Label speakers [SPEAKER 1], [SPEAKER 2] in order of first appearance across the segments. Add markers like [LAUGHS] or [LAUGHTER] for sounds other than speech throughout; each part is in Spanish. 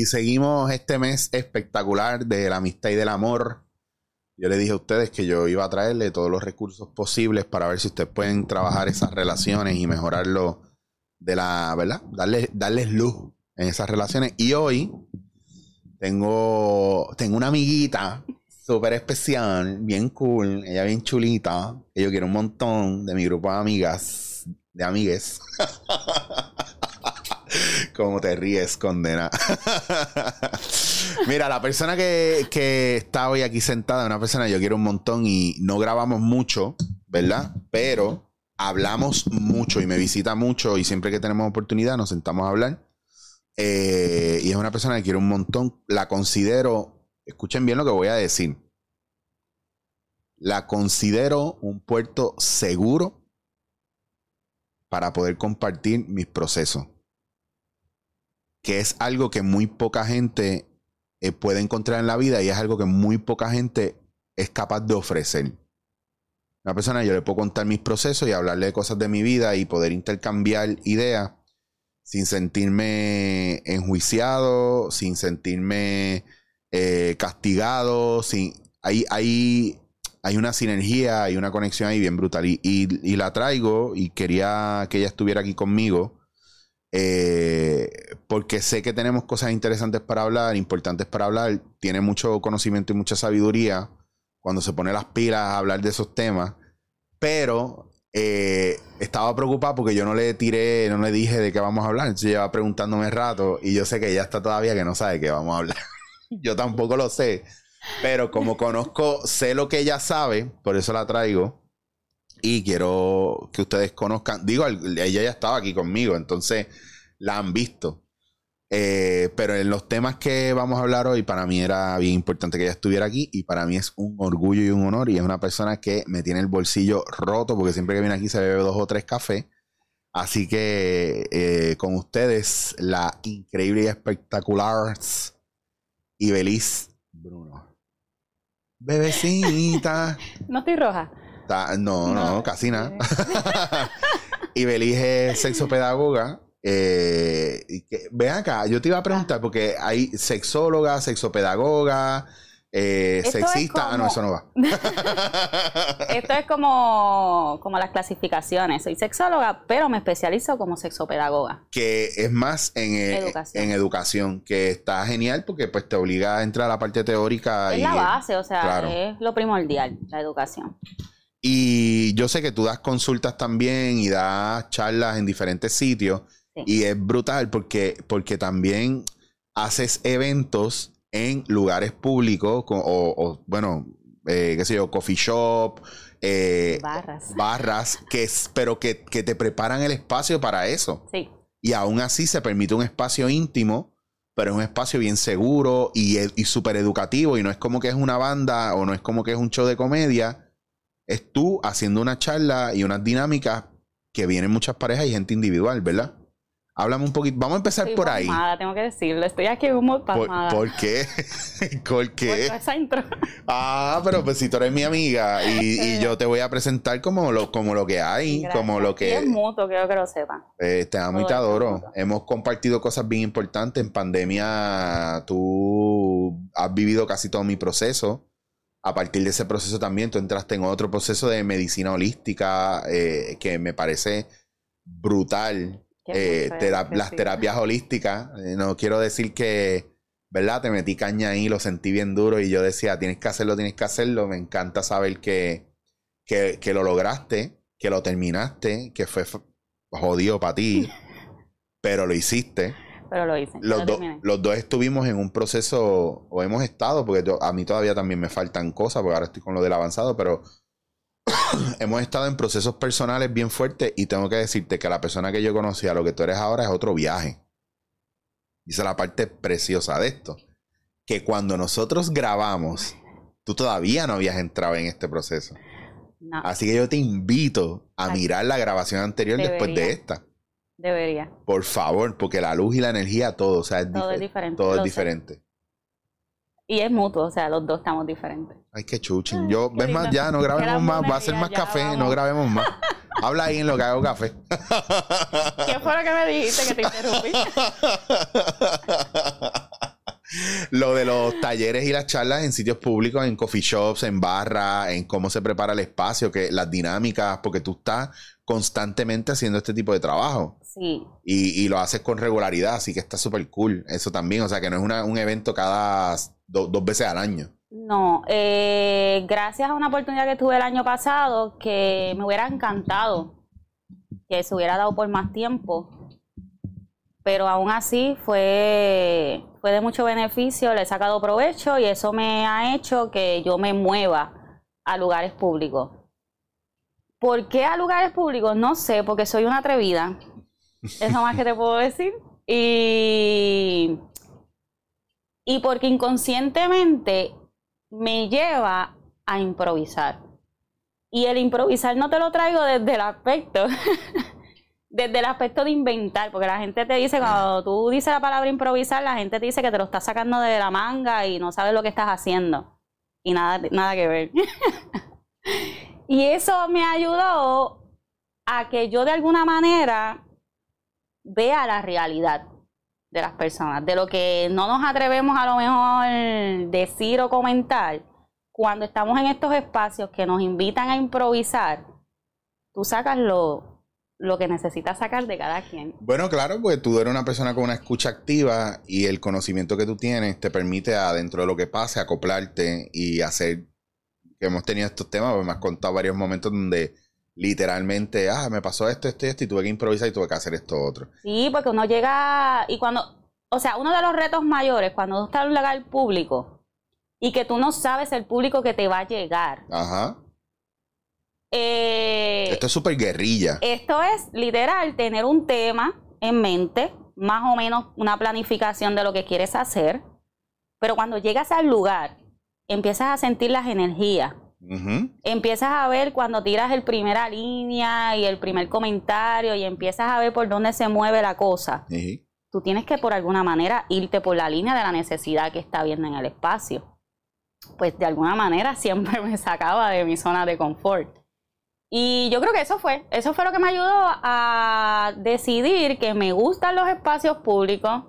[SPEAKER 1] y seguimos este mes espectacular de la amistad y del amor. Yo le dije a ustedes que yo iba a traerle todos los recursos posibles para ver si ustedes pueden trabajar esas relaciones y mejorarlo de la, ¿verdad? Darles, darles luz en esas relaciones. Y hoy tengo, tengo una amiguita súper especial, bien cool, ella bien chulita, que yo quiero un montón de mi grupo de amigas, de amigues. [LAUGHS] Cómo te ríes, condena. Mira, la persona que, está hoy aquí sentada una persona que yo quiero un montón y no grabamos mucho, ¿verdad? Pero hablamos mucho y me visita mucho y siempre que tenemos oportunidad nos sentamos a hablar. Eh, y es una persona que quiero un montón. La considero, escuchen bien lo que voy a decir. La considero un puerto seguro para poder compartir mis procesos que es algo que muy poca gente eh, puede encontrar en la vida y es algo que muy poca gente es capaz de ofrecer. Una persona, yo le puedo contar mis procesos y hablarle de cosas de mi vida y poder intercambiar ideas sin sentirme enjuiciado, sin sentirme eh, castigado, sin... Hay, hay, hay una sinergia, hay una conexión ahí bien brutal. Y, y la traigo y quería que ella estuviera aquí conmigo eh, porque sé que tenemos cosas interesantes para hablar, importantes para hablar. Tiene mucho conocimiento y mucha sabiduría cuando se pone las pilas a hablar de esos temas. Pero eh, estaba preocupado porque yo no le tiré, no le dije de qué vamos a hablar. Entonces lleva preguntándome rato y yo sé que ella está todavía que no sabe de qué vamos a hablar. [LAUGHS] yo tampoco lo sé. Pero como conozco, sé lo que ella sabe, por eso la traigo. Y quiero que ustedes conozcan, digo, ella ya estaba aquí conmigo, entonces la han visto. Eh, pero en los temas que vamos a hablar hoy, para mí era bien importante que ella estuviera aquí y para mí es un orgullo y un honor y es una persona que me tiene el bolsillo roto porque siempre que viene aquí se bebe dos o tres cafés. Así que eh, con ustedes, la increíble y espectacular y feliz Bruno. Bebecita. [LAUGHS]
[SPEAKER 2] no estoy roja
[SPEAKER 1] no, no, casi nada. [LAUGHS] y Belige es sexopedagoga. Eh, ven acá, yo te iba a preguntar, ah. porque hay sexóloga, sexopedagoga, eh, sexista. ah, no, eso no va. [LAUGHS]
[SPEAKER 2] Esto es como, como las clasificaciones. Soy sexóloga, pero me especializo como sexopedagoga.
[SPEAKER 1] Que es más en, eh, educación. en educación, que está genial porque pues te obliga a entrar a la parte teórica.
[SPEAKER 2] Es la base, o sea, es lo primordial, la educación.
[SPEAKER 1] Y yo sé que tú das consultas también y das charlas en diferentes sitios. Y es brutal porque, porque también haces eventos en lugares públicos o, bueno, eh, qué sé yo, coffee shop,
[SPEAKER 2] eh, barras.
[SPEAKER 1] Barras, que, pero que, te preparan el espacio para eso. Sí. Y aún así se permite un espacio íntimo, pero es un espacio bien seguro y, y súper educativo. Y no es como que es una banda o no es como que es un show de comedia es tú haciendo una charla y unas dinámicas que vienen muchas parejas y gente individual, ¿verdad? Háblame un poquito. Vamos a empezar por ahí.
[SPEAKER 2] tengo que decirlo. Estoy aquí como
[SPEAKER 1] pasmada. ¿Por, qué? [LAUGHS] ¿Por qué?
[SPEAKER 2] Por esa intro.
[SPEAKER 1] Ah, pero pues si tú eres mi amiga y, [LAUGHS] yo te voy a presentar como lo, como lo que hay, como lo que...
[SPEAKER 2] es mutuo, quiero que lo sepan.
[SPEAKER 1] Eh, te amo y te adoro. Hemos compartido cosas bien importantes. En pandemia tú has vivido casi todo mi proceso a partir de ese proceso también tú entraste en otro proceso de medicina holística eh, que me parece brutal. Eh, las terapias holísticas, eh, no quiero decir que, ¿verdad? Te metí caña ahí, lo sentí bien duro y yo decía, tienes que hacerlo, tienes que hacerlo. Me encanta saber que, que, que lo lograste, que lo terminaste, que fue jodido para ti, [LAUGHS] pero lo hiciste
[SPEAKER 2] pero lo hice.
[SPEAKER 1] Los, los dos estuvimos en un proceso, o hemos estado, porque a mí todavía también me faltan cosas, porque ahora estoy con lo del avanzado, pero [COUGHS] hemos estado en procesos personales bien fuertes y tengo que decirte que la persona que yo conocí a lo que tú eres ahora es otro viaje. Y esa es la parte preciosa de esto. Que cuando nosotros grabamos, tú todavía no habías entrado en este proceso. Así que yo te invito a mirar la grabación anterior después de esta.
[SPEAKER 2] Debería.
[SPEAKER 1] Por favor, porque la luz y la energía, todo, o sea, es
[SPEAKER 2] todo es diferente.
[SPEAKER 1] Todo es diferente.
[SPEAKER 2] Y es mutuo, o sea, los dos estamos diferentes.
[SPEAKER 1] Ay, qué chuchín. Yo, ves más, ya, no grabemos más, va a ser más café, no grabemos más. [LAUGHS] Habla ahí en lo que hago café.
[SPEAKER 2] ¿Qué fue lo que me dijiste que te interrumpí? [LAUGHS]
[SPEAKER 1] Lo de los talleres y las charlas en sitios públicos, en coffee shops, en barras, en cómo se prepara el espacio, que las dinámicas, porque tú estás constantemente haciendo este tipo de trabajo.
[SPEAKER 2] Sí.
[SPEAKER 1] Y, y lo haces con regularidad, así que está súper cool. Eso también, o sea, que no es una- un evento cada do- dos veces al año.
[SPEAKER 2] No, eh, gracias a una oportunidad que tuve el año pasado que me hubiera encantado que se hubiera dado por más tiempo, pero aún así fue, fue de mucho beneficio, le he sacado provecho y eso me ha hecho que yo me mueva a lugares públicos. ¿Por qué a lugares públicos? No sé, porque soy una atrevida. Eso más que te puedo decir. Y, y porque inconscientemente me lleva a improvisar. Y el improvisar no te lo traigo desde el aspecto, [LAUGHS] desde el aspecto de inventar, porque la gente te dice, cuando tú dices la palabra improvisar, la gente te dice que te lo estás sacando de la manga y no sabes lo que estás haciendo. Y nada, nada que ver. [LAUGHS] y eso me ayudó a que yo de alguna manera vea la realidad de las personas, de lo que no nos atrevemos a lo mejor decir o comentar, cuando estamos en estos espacios que nos invitan a improvisar, tú sacas lo, lo que necesitas sacar de cada quien.
[SPEAKER 1] Bueno, claro, pues tú eres una persona con una escucha activa y el conocimiento que tú tienes te permite, adentro de lo que pase, acoplarte y hacer. Que hemos tenido estos temas, pues me has contado varios momentos donde literalmente, ah, me pasó esto, esto y esto, y tuve que improvisar y tuve que hacer esto otro.
[SPEAKER 2] Sí, porque uno llega y cuando, o sea, uno de los retos mayores cuando uno está en un lugar público y que tú no sabes el público que te va a llegar.
[SPEAKER 1] Ajá.
[SPEAKER 2] Eh,
[SPEAKER 1] Esto es súper guerrilla.
[SPEAKER 2] Esto es literal tener un tema en mente, más o menos una planificación de lo que quieres hacer, pero cuando llegas al lugar, empiezas a sentir las energías, empiezas a ver cuando tiras el primera línea y el primer comentario y empiezas a ver por dónde se mueve la cosa. Tú tienes que por alguna manera irte por la línea de la necesidad que está viendo en el espacio. Pues de alguna manera [LAUGHS] siempre me sacaba de mi zona de confort. Y yo creo que eso fue, eso fue lo que me ayudó a decidir que me gustan los espacios públicos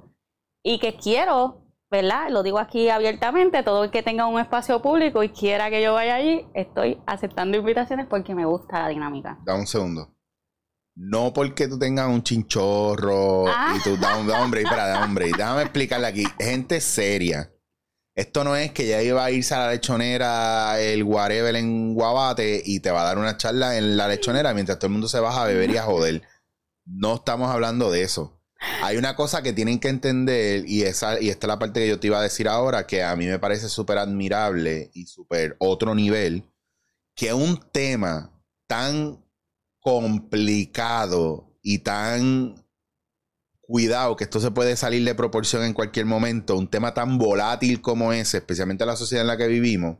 [SPEAKER 2] y que quiero, ¿verdad? Lo digo aquí abiertamente, todo el que tenga un espacio público y quiera que yo vaya allí, estoy aceptando invitaciones porque me gusta la dinámica.
[SPEAKER 1] Da un segundo. No porque tú tengas un chinchorro
[SPEAKER 2] Ah.
[SPEAKER 1] y tú da un un break, espera, da break. Déjame explicarle aquí. Gente seria. Esto no es que ya iba a irse a la lechonera el whatever en Guabate y te va a dar una charla en la lechonera mientras todo el mundo se baja a beber y a joder. No estamos hablando de eso. Hay una cosa que tienen que entender y esa y esta es la parte que yo te iba a decir ahora que a mí me parece súper admirable y súper otro nivel que un tema tan complicado y tan cuidado que esto se puede salir de proporción en cualquier momento, un tema tan volátil como ese, especialmente en la sociedad en la que vivimos,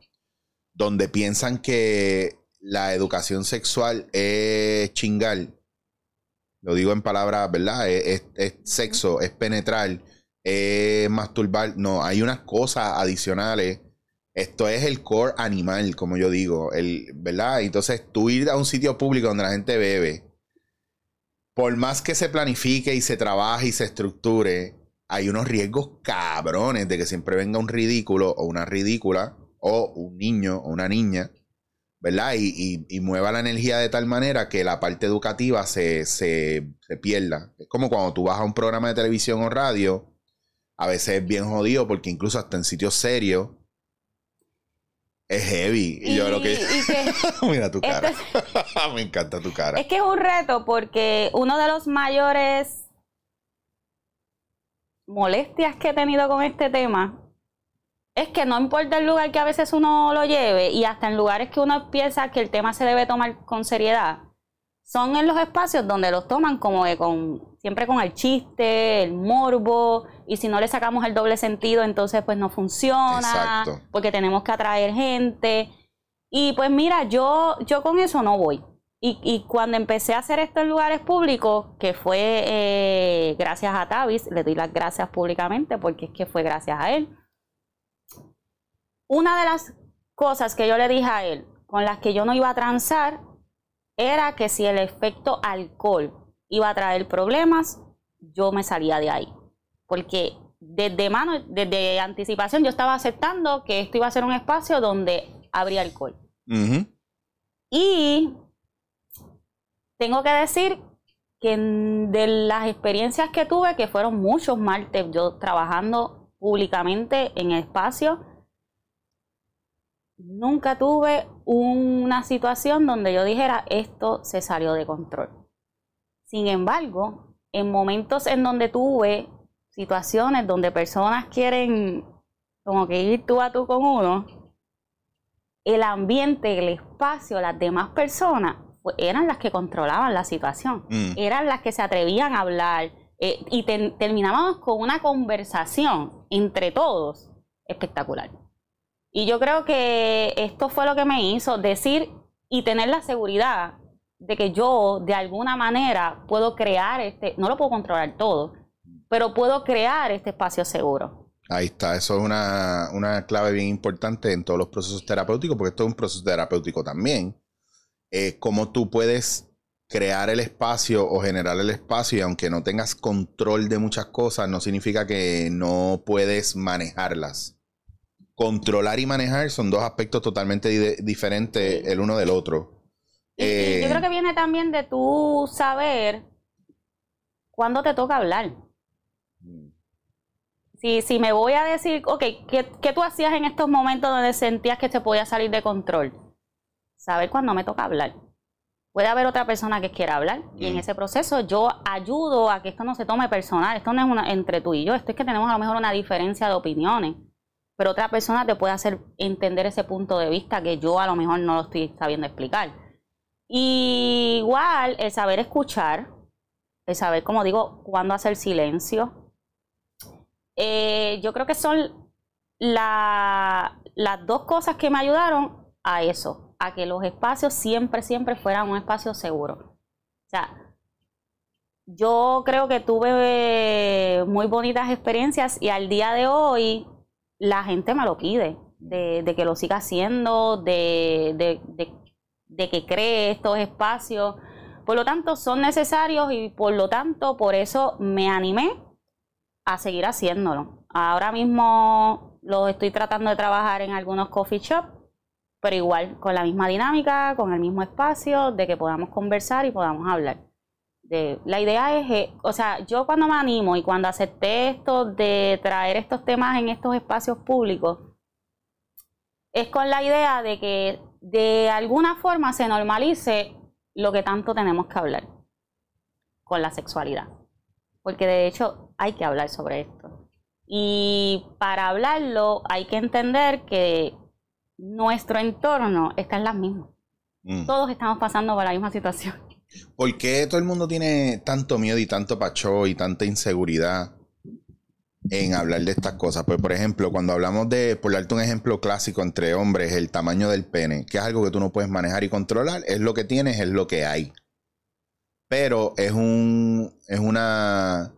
[SPEAKER 1] donde piensan que la educación sexual es chingar, lo digo en palabras, ¿verdad? Es, sexo, es penetrar, es masturbar, no, hay unas cosas adicionales. Esto es el core animal, como yo digo, ¿verdad? Entonces, tú ir a un sitio público donde la gente bebe, por más que se planifique y se trabaje y se estructure, hay unos riesgos cabrones de que siempre venga un ridículo o una ridícula o un niño o una niña, ¿verdad? Y, y- y mueva la energía de tal manera que la parte educativa se, se, se pierda. Es como cuando tú vas a un programa de televisión o radio, a veces es bien jodido porque incluso hasta en sitios serios es heavy. Y, yo lo que... [LAUGHS] Mira tu cara.
[SPEAKER 2] este- [LAUGHS]
[SPEAKER 1] Me encanta tu cara.
[SPEAKER 2] Es que es un reto porque uno de los mayores molestias que he tenido con este tema es que no importa el lugar que a veces uno lo lleve y hasta en lugares que uno piensa que el tema se debe tomar con seriedad, son en los espacios donde los toman como que con siempre con el chiste, el morbo y si no le sacamos el doble sentido entonces pues no funciona
[SPEAKER 1] Exacto.
[SPEAKER 2] porque tenemos que atraer gente y pues mira, yo, yo con eso no voy. Y, y cuando empecé a hacer esto en lugares públicos, que fue eh, gracias a Tavis, le doy las gracias públicamente porque es que fue gracias a él. Una de las cosas que yo le dije a él, con las que yo no iba a transar, era que si el efecto alcohol iba a traer problemas, yo me salía de ahí. Porque desde mano, desde anticipación, yo estaba aceptando que esto iba a ser un espacio donde habría alcohol. Y tengo que decir que de las experiencias que tuve, que fueron muchos martes yo trabajando públicamente en el espacio, nunca tuve una situación donde yo dijera esto se salió de control. Sin embargo, en momentos en donde tuve situaciones donde personas quieren como que ir tú a tú con uno, el ambiente, el espacio, las demás personas eran las que controlaban la situación, mm. eran las que se atrevían a hablar eh, y terminábamos con una conversación entre todos espectacular. Y yo creo que esto fue lo que me hizo decir y tener la seguridad de que yo de alguna manera puedo crear este, no lo puedo controlar todo, pero puedo crear este espacio seguro.
[SPEAKER 1] Ahí está, eso es una, una clave bien importante en todos los procesos terapéuticos, porque esto es un proceso terapéutico también. Eh, cómo tú puedes crear el espacio o generar el espacio y aunque no tengas control de muchas cosas, no significa que no puedes manejarlas. Controlar y manejar son dos aspectos totalmente diferentes el uno del otro.
[SPEAKER 2] Yo eh, creo que viene también de tú saber cuándo te toca hablar. Si, si me voy a decir, ok, ¿qué, tú hacías en estos momentos donde sentías que te podía salir de control? Saber cuándo me toca hablar. Puede haber otra persona que quiera hablar y en mm. ese proceso yo ayudo a que esto no se tome personal. Esto no es una, entre tú y yo, esto es que tenemos a lo mejor una diferencia de opiniones. Pero otra persona te puede hacer entender ese punto de vista que yo a lo mejor no lo estoy sabiendo explicar. Igual el saber escuchar, el saber, como digo, cuándo hacer silencio. Eh, yo creo que son las dos cosas que me ayudaron a eso, a que los espacios siempre, siempre fueran un espacio seguro. O sea, yo creo que tuve muy bonitas experiencias y al día de hoy la gente me lo pide, de, que lo siga haciendo, de, de que cree estos espacios por lo tanto, son necesarios y por lo tanto, por eso me animé a seguir haciéndolo. Ahora mismo lo estoy tratando de trabajar en algunos coffee shops, pero igual con la misma dinámica, con el mismo espacio, de que podamos conversar y podamos hablar. De, la idea es, eh, o sea, yo cuando me animo y cuando acepté esto de traer estos temas en estos espacios públicos, es con la idea de que de alguna forma se normalice lo que tanto tenemos que hablar con la sexualidad. Porque de hecho hay que hablar sobre esto. Y para hablarlo hay que entender que nuestro entorno está en las mismas. Mm. Todos estamos pasando por la misma situación.
[SPEAKER 1] ¿Por qué todo el mundo tiene tanto miedo y tanto pacho y tanta inseguridad en hablar de estas cosas. Pues, por ejemplo, cuando hablamos de, por darte un ejemplo clásico entre hombres, el tamaño del pene, que es algo que tú no puedes manejar y controlar, es lo que tienes, es lo que hay. Pero es un, es una,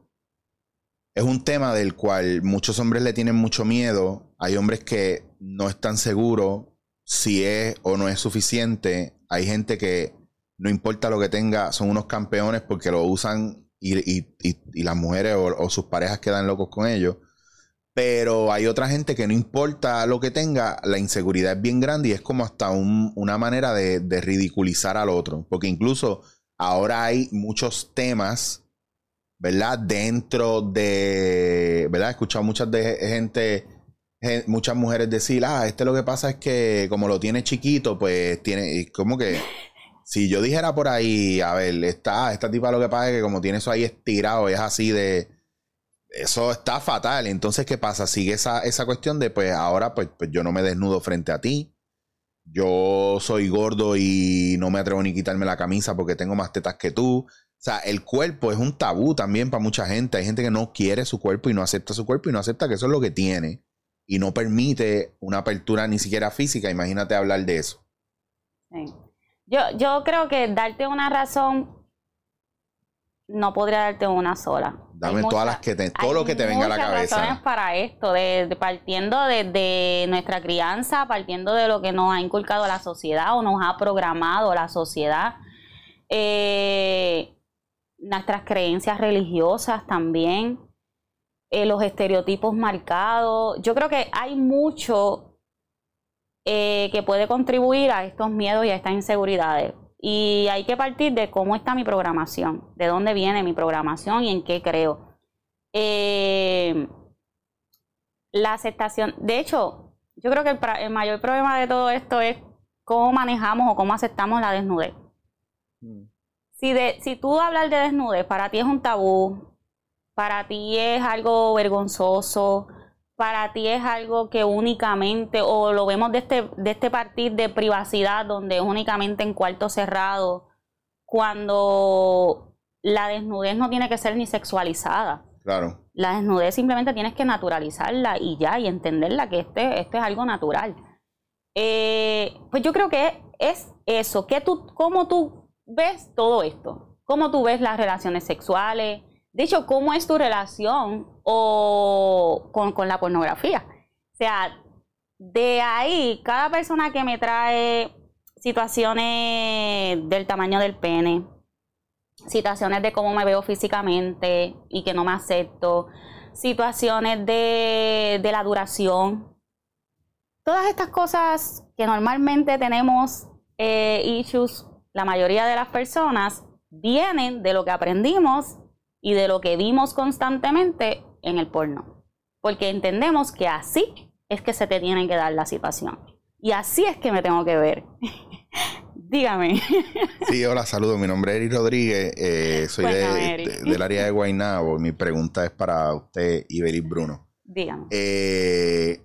[SPEAKER 1] es un tema del cual muchos hombres le tienen mucho miedo. Hay hombres que no están seguros si es o no es suficiente. Hay gente que no importa lo que tenga, son unos campeones porque lo usan y, las mujeres o, sus parejas quedan locos con ellos. Pero hay otra gente que no importa lo que tenga, la inseguridad es bien grande y es como hasta una manera de, ridiculizar al otro. Porque incluso ahora hay muchos temas, ¿verdad? Dentro de, ¿verdad? He escuchado muchas de gente, muchas mujeres decir, ah, este lo que pasa es que como lo tiene chiquito, pues tiene, como que si yo dijera por ahí, a ver, está, esta tipa lo que pasa es que como tiene eso ahí estirado, es así de. Eso está fatal. Entonces, ¿qué pasa? Sigue esa, esa cuestión de, pues ahora, pues, pues, yo no me desnudo frente a ti. Yo soy gordo y no me atrevo ni quitarme la camisa porque tengo más tetas que tú. O sea, el cuerpo es un tabú también para mucha gente. Hay gente que no quiere su cuerpo y no acepta su cuerpo y no acepta que eso es lo que tiene. Y no permite una apertura ni siquiera física. Imagínate hablar de eso.
[SPEAKER 2] Sí. Yo, yo creo que darte una razón no podría darte una sola.
[SPEAKER 1] Dame todas las que te, todo lo que te venga a la cabeza.
[SPEAKER 2] razones para esto, de, partiendo de, nuestra crianza, partiendo de lo que nos ha inculcado la sociedad o nos ha programado la sociedad. Eh, nuestras creencias religiosas también. eh, los estereotipos marcados. Yo creo que hay mucho eh, que puede contribuir a estos miedos y a estas inseguridades. Y hay que partir de cómo está mi programación, de dónde viene mi programación y en qué creo. Eh, la aceptación, de hecho, yo creo que el, mayor problema de todo esto es cómo manejamos o cómo aceptamos la desnudez. Mm. Si, de, si tú hablar de desnudez para ti es un tabú, para ti es algo vergonzoso, para ti es algo que únicamente, o lo vemos de este, de este partir de privacidad, donde es únicamente en cuarto cerrado, cuando la desnudez no tiene que ser ni sexualizada.
[SPEAKER 1] Claro.
[SPEAKER 2] La desnudez simplemente tienes que naturalizarla y ya, y entenderla que este, este es algo natural. Eh, pues yo creo que es eso, que tú, cómo tú ves todo esto, cómo tú ves las relaciones sexuales, de hecho, ¿cómo es tu relación o con, la pornografía? O sea, de ahí, cada persona que me trae situaciones del tamaño del pene, situaciones de cómo me veo físicamente y que no me acepto, situaciones de, la duración, todas estas cosas que normalmente tenemos eh, issues, la mayoría de las personas, vienen de lo que aprendimos y de lo que vimos constantemente en el porno. Porque entendemos que así es que se te tiene que dar la situación. Y así es que me tengo que ver. [LAUGHS] Dígame.
[SPEAKER 1] Sí, hola, saludos. Mi nombre es Eric Rodríguez. Eh, soy del área de Guaynabo. Mi pregunta es para usted, Iberis Bruno.
[SPEAKER 2] Dígame.
[SPEAKER 1] Eh,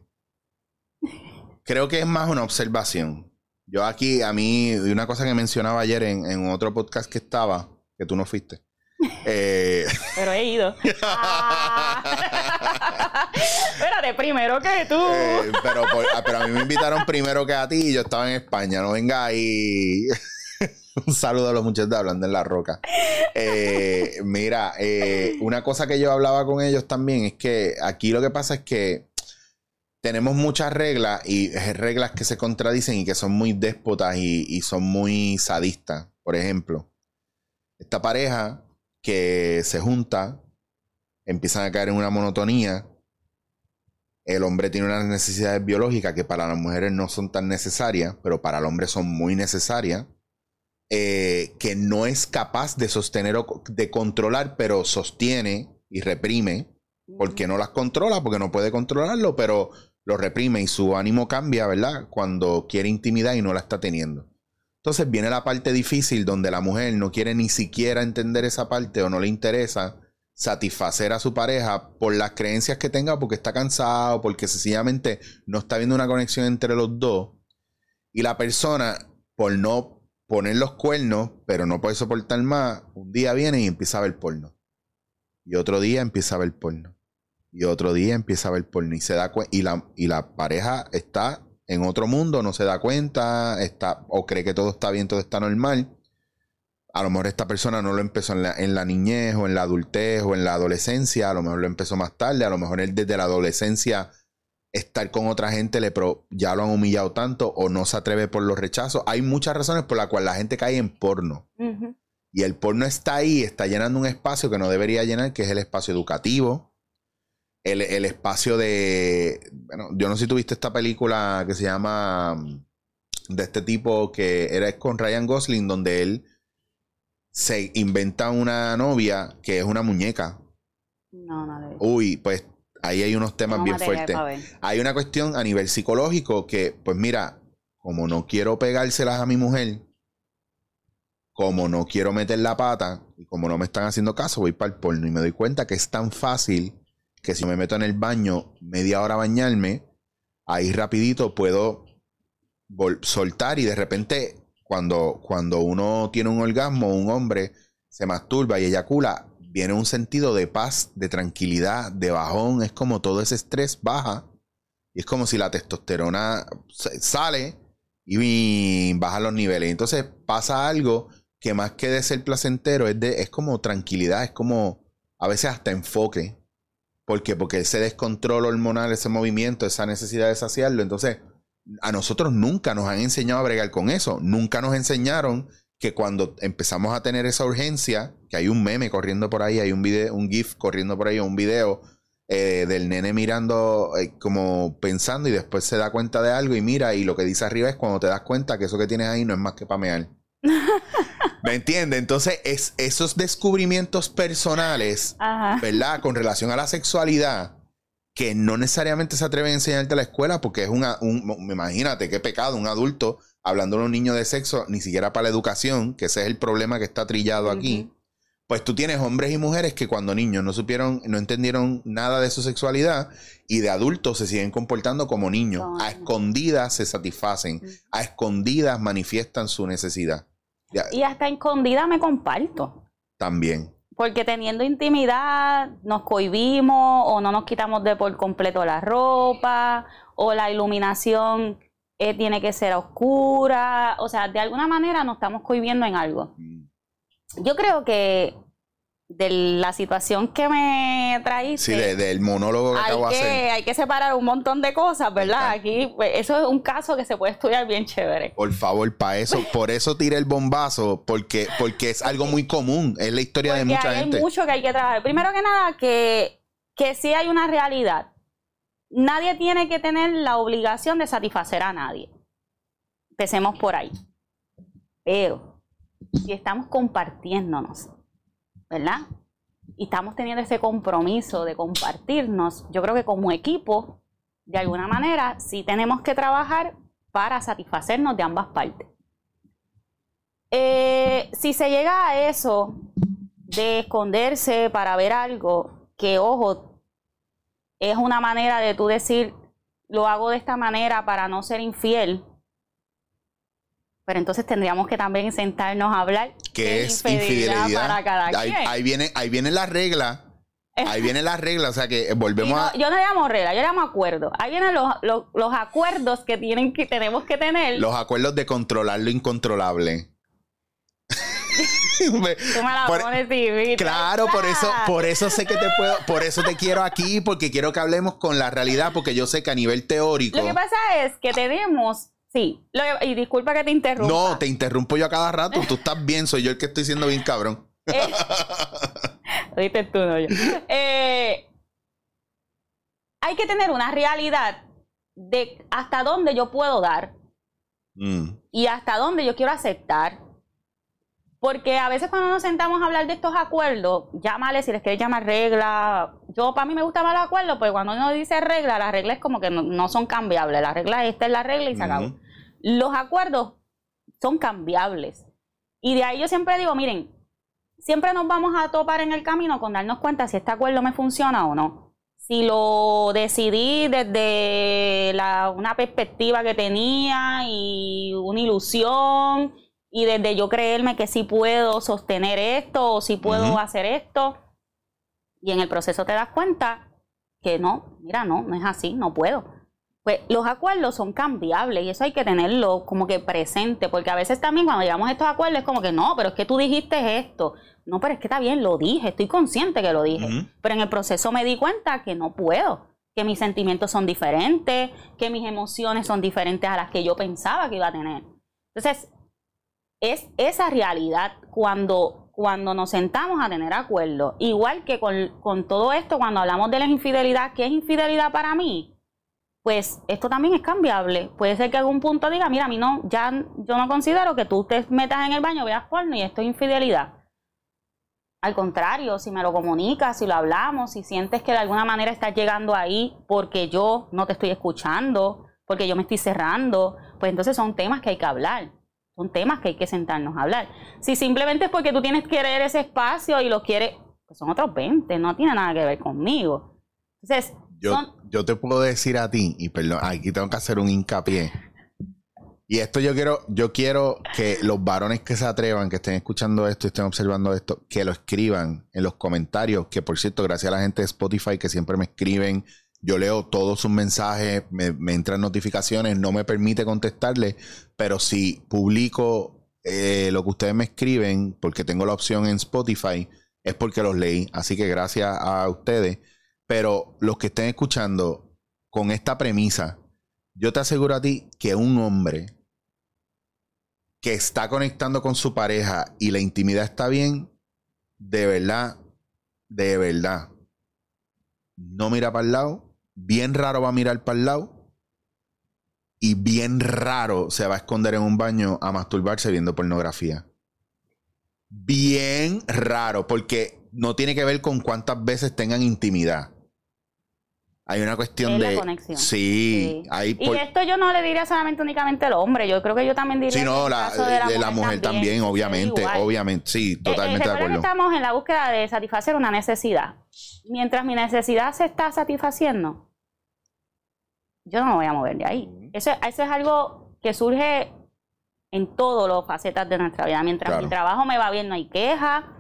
[SPEAKER 1] creo que es más una observación. Yo aquí, a mí, una cosa que mencionaba ayer en, en otro podcast que estaba, que tú no fuiste,
[SPEAKER 2] eh... [LAUGHS] Pero he ido. [LAUGHS] Ah. [LAUGHS] Espérate, primero que tú.
[SPEAKER 1] Eh, pero, ah, pero a mí me invitaron primero que a ti y yo estaba en España. No venga ahí. Un saludo a los muchachos de Hablando en la Roca. Eh, mira, eh, una cosa que yo hablaba con ellos también es que aquí lo que pasa es que tenemos muchas reglas y reglas que se contradicen y que son muy déspotas y, y son muy sadistas. Por ejemplo, esta pareja que se junta, empiezan a caer en una monotonía. El hombre tiene unas necesidades biológicas que para las mujeres no son tan necesarias, pero para el hombre son muy necesarias. Eh, que no es capaz de sostener o de controlar, pero sostiene y reprime, porque no las controla, porque no puede controlarlo, pero lo reprime y su ánimo cambia, ¿verdad? Cuando quiere intimidad y no la está teniendo. Entonces viene la parte difícil donde la mujer no quiere ni siquiera entender esa parte o no le interesa satisfacer a su pareja por las creencias que tenga, porque está cansado, porque sencillamente no está viendo una conexión entre los dos. Y la persona, por no poner los cuernos, pero no puede soportar más, un día viene y empieza a ver porno. Y otro día empieza a ver porno. Y otro día empieza a ver porno. Y se da y la, y la pareja está en otro mundo, no se da cuenta, está, o cree que todo está bien, todo está normal. A lo mejor esta persona no lo empezó en la, en la niñez o en la adultez o en la adolescencia, a lo mejor lo empezó más tarde, a lo mejor él desde la adolescencia estar con otra gente le ya lo han humillado tanto o no se atreve por los rechazos. Hay muchas razones por las cuales la gente cae en porno. Y el porno está ahí, está llenando un espacio que no debería llenar, que es el espacio educativo, el, espacio de. Bueno, yo no sé si tuviste esta película que se llama. Mm, de este tipo que era con Ryan Gosling, donde él se inventa una novia que es una muñeca.
[SPEAKER 2] No, no
[SPEAKER 1] Uy, pues ahí hay unos temas bien fuertes. Hay una cuestión a nivel psicológico que, pues mira, como no quiero pegárselas a mi mujer, como no quiero meter la pata y como no me están haciendo caso, voy para el porno y me doy cuenta que es tan fácil que si me meto en el baño media hora a bañarme, ahí rapidito puedo soltar y de repente cuando, cuando uno tiene un orgasmo, un hombre se masturba y eyacula, viene un sentido de paz, de tranquilidad, de bajón, es como todo ese estrés baja y es como si la testosterona sale y baja los niveles. Entonces pasa algo que más que de ser placentero es, de, es como tranquilidad, es como a veces hasta enfoque. ¿Por qué? Porque ese descontrol hormonal, ese movimiento, esa necesidad de saciarlo. Entonces, a nosotros nunca nos han enseñado a bregar con eso. Nunca nos enseñaron que cuando empezamos a tener esa urgencia, que hay un meme corriendo por ahí, hay un video, GIF corriendo por ahí, un video, eh, del nene mirando, eh, como pensando y después se da cuenta de algo y mira y lo que dice arriba es cuando te das cuenta que eso que tienes ahí no es más que pamear. [LAUGHS] ¿Me entiendes? Entonces, es, esos descubrimientos personales, ¿verdad? Con relación a la sexualidad, que no necesariamente se atreven a enseñarte a la escuela, porque es una, un, imagínate qué pecado, un adulto hablando a un niño de sexo, ni siquiera para la educación, que ese es el problema que está trillado aquí. Pues tú tienes hombres y mujeres que cuando niños no supieron, no entendieron nada de su sexualidad y de adultos se siguen comportando como niños. a escondidas se satisfacen, a escondidas manifiestan su necesidad.
[SPEAKER 2] Y hasta escondida me comparto.
[SPEAKER 1] También.
[SPEAKER 2] Porque teniendo intimidad nos cohibimos o no nos quitamos de por completo la ropa o la iluminación eh, tiene que ser oscura. O sea, de alguna manera nos estamos cohibiendo en algo. Mm. Yo creo que de la situación que me traíste.
[SPEAKER 1] Sí, del monólogo que acabo de hacer.
[SPEAKER 2] Hay que separar un montón de cosas, ¿verdad? Aquí, pues, eso es un caso que se puede estudiar bien chévere.
[SPEAKER 1] Por favor, para eso, [LAUGHS] por eso tiré el bombazo, porque, porque es algo muy común, es la historia de mucha gente.
[SPEAKER 2] Hay mucho que hay que trabajar. Primero que nada, que, que sí hay una realidad. Nadie tiene que tener la obligación de satisfacer a nadie. Empecemos por ahí. Pero, si estamos compartiéndonos, ¿verdad? Y estamos teniendo ese compromiso de compartirnos. Yo creo que como equipo, de alguna manera, sí tenemos que trabajar para satisfacernos de ambas partes. Eh, si se llega a eso de esconderse para ver algo, que ojo, es una manera de tú decir, lo hago de esta manera para no ser infiel, pero entonces tendríamos que también sentarnos a hablar
[SPEAKER 1] ¿Qué es infidelidad, para cada ahí, quien. Ahí viene, ahí viene la regla. Ahí viene la regla, o sea que [LAUGHS] volvemos a.
[SPEAKER 2] Yo no llamo regla, yo llamo acuerdo. Ahí vienen los, los, acuerdos que, tienen que tenemos que tener.
[SPEAKER 1] Los acuerdos de controlar lo incontrolable. [LAUGHS]
[SPEAKER 2] Tú me la pones difícil.
[SPEAKER 1] Claro, por eso, por eso sé que te puedo, por eso te quiero aquí, porque quiero que hablemos con la realidad, porque yo sé que a nivel teórico.
[SPEAKER 2] Lo que pasa es que tenemos Sí, y disculpa que te interrumpa.
[SPEAKER 1] No, te interrumpo yo a cada rato. Tú estás bien, soy yo el que estoy siendo bien cabrón. [LAUGHS]
[SPEAKER 2] Eh, tú, no yo. Eh, hay que tener una realidad de hasta dónde yo puedo dar mm. y hasta dónde yo quiero aceptar. Porque a veces cuando nos sentamos a hablar de estos acuerdos, llámale si les quieres llamar regla. Yo, para mí me gusta más el acuerdo, pues cuando uno dice regla, las reglas es como que no, son cambiables. La regla, esta es la regla y se acabó. Los acuerdos son cambiables. Y de ahí yo siempre digo, miren, siempre nos vamos a topar en el camino con darnos cuenta si este acuerdo me funciona o no. Si lo decidí desde una perspectiva que tenía y una ilusión y desde yo creerme que sí puedo sostener esto o sí puedo hacer esto. Y en el proceso te das cuenta que no, mira, no, no es así, no puedo. Pues los acuerdos son cambiables y eso hay que tenerlo como que presente, porque a veces también cuando llegamos a estos acuerdos es como que no, pero es que tú dijiste esto. No, pero es que está bien, lo dije, estoy consciente que lo dije. Pero en el proceso me di cuenta que no puedo, que mis sentimientos son diferentes, que mis emociones son diferentes a las que yo pensaba que iba a tener. Entonces, es esa realidad cuando, cuando nos sentamos a tener acuerdo. Igual que con, todo esto, cuando hablamos de la infidelidad, ¿qué es infidelidad para mí? Pues esto también es cambiable. Puede ser que algún punto diga, mira, a mí no, ya yo no considero que tú te metas en el baño, veas porno y esto es infidelidad. Al contrario, si me lo comunicas, si lo hablamos, si sientes que de alguna manera estás llegando ahí porque yo no te estoy escuchando, porque yo me estoy cerrando, pues entonces son temas que hay que hablar. Son temas que hay que sentarnos a hablar. Si simplemente es porque tú tienes que querer ese espacio y lo quieres, pues son otros 20, no tiene nada que ver conmigo. Entonces,
[SPEAKER 1] yo, yo te puedo decir a ti, y perdón, aquí tengo que hacer un hincapié. Y esto yo quiero, yo quiero que los varones que se atrevan, que estén escuchando esto y estén observando esto, que lo escriban en los comentarios, que por cierto, gracias a la gente de Spotify que siempre me escriben yo leo todos sus mensajes, me, entran notificaciones, no me permite contestarle, pero si publico eh, lo que ustedes me escriben, porque tengo la opción en Spotify, es porque los leí. Así que gracias a ustedes. Pero los que estén escuchando con esta premisa, yo te aseguro a ti que un hombre que está conectando con su pareja y la intimidad está bien, de verdad, de verdad, no mira para el lado, bien raro va a mirar para el lado y bien raro se va a esconder en un baño a masturbarse viendo pornografía. Bien raro, porque no tiene que ver con cuántas veces tengan intimidad. Hay una cuestión
[SPEAKER 2] Es la
[SPEAKER 1] de.
[SPEAKER 2] conexión.
[SPEAKER 1] Sí,
[SPEAKER 2] Sí.
[SPEAKER 1] hay
[SPEAKER 2] Y esto yo no le diría solamente únicamente al hombre, yo creo que yo también diría
[SPEAKER 1] Sí, no, la, de la, mujer también, obviamente, obviamente, sí,
[SPEAKER 2] Eh, eh,
[SPEAKER 1] totalmente de
[SPEAKER 2] recuerda que
[SPEAKER 1] acuerdo.
[SPEAKER 2] estamos en la búsqueda de satisfacer una necesidad. Mientras mi necesidad se está satisfaciendo, yo no me voy a mover de ahí. Eso, eso es algo que surge en todas las facetas de nuestra vida. Mientras
[SPEAKER 1] Claro.
[SPEAKER 2] mi trabajo me va bien, no hay queja.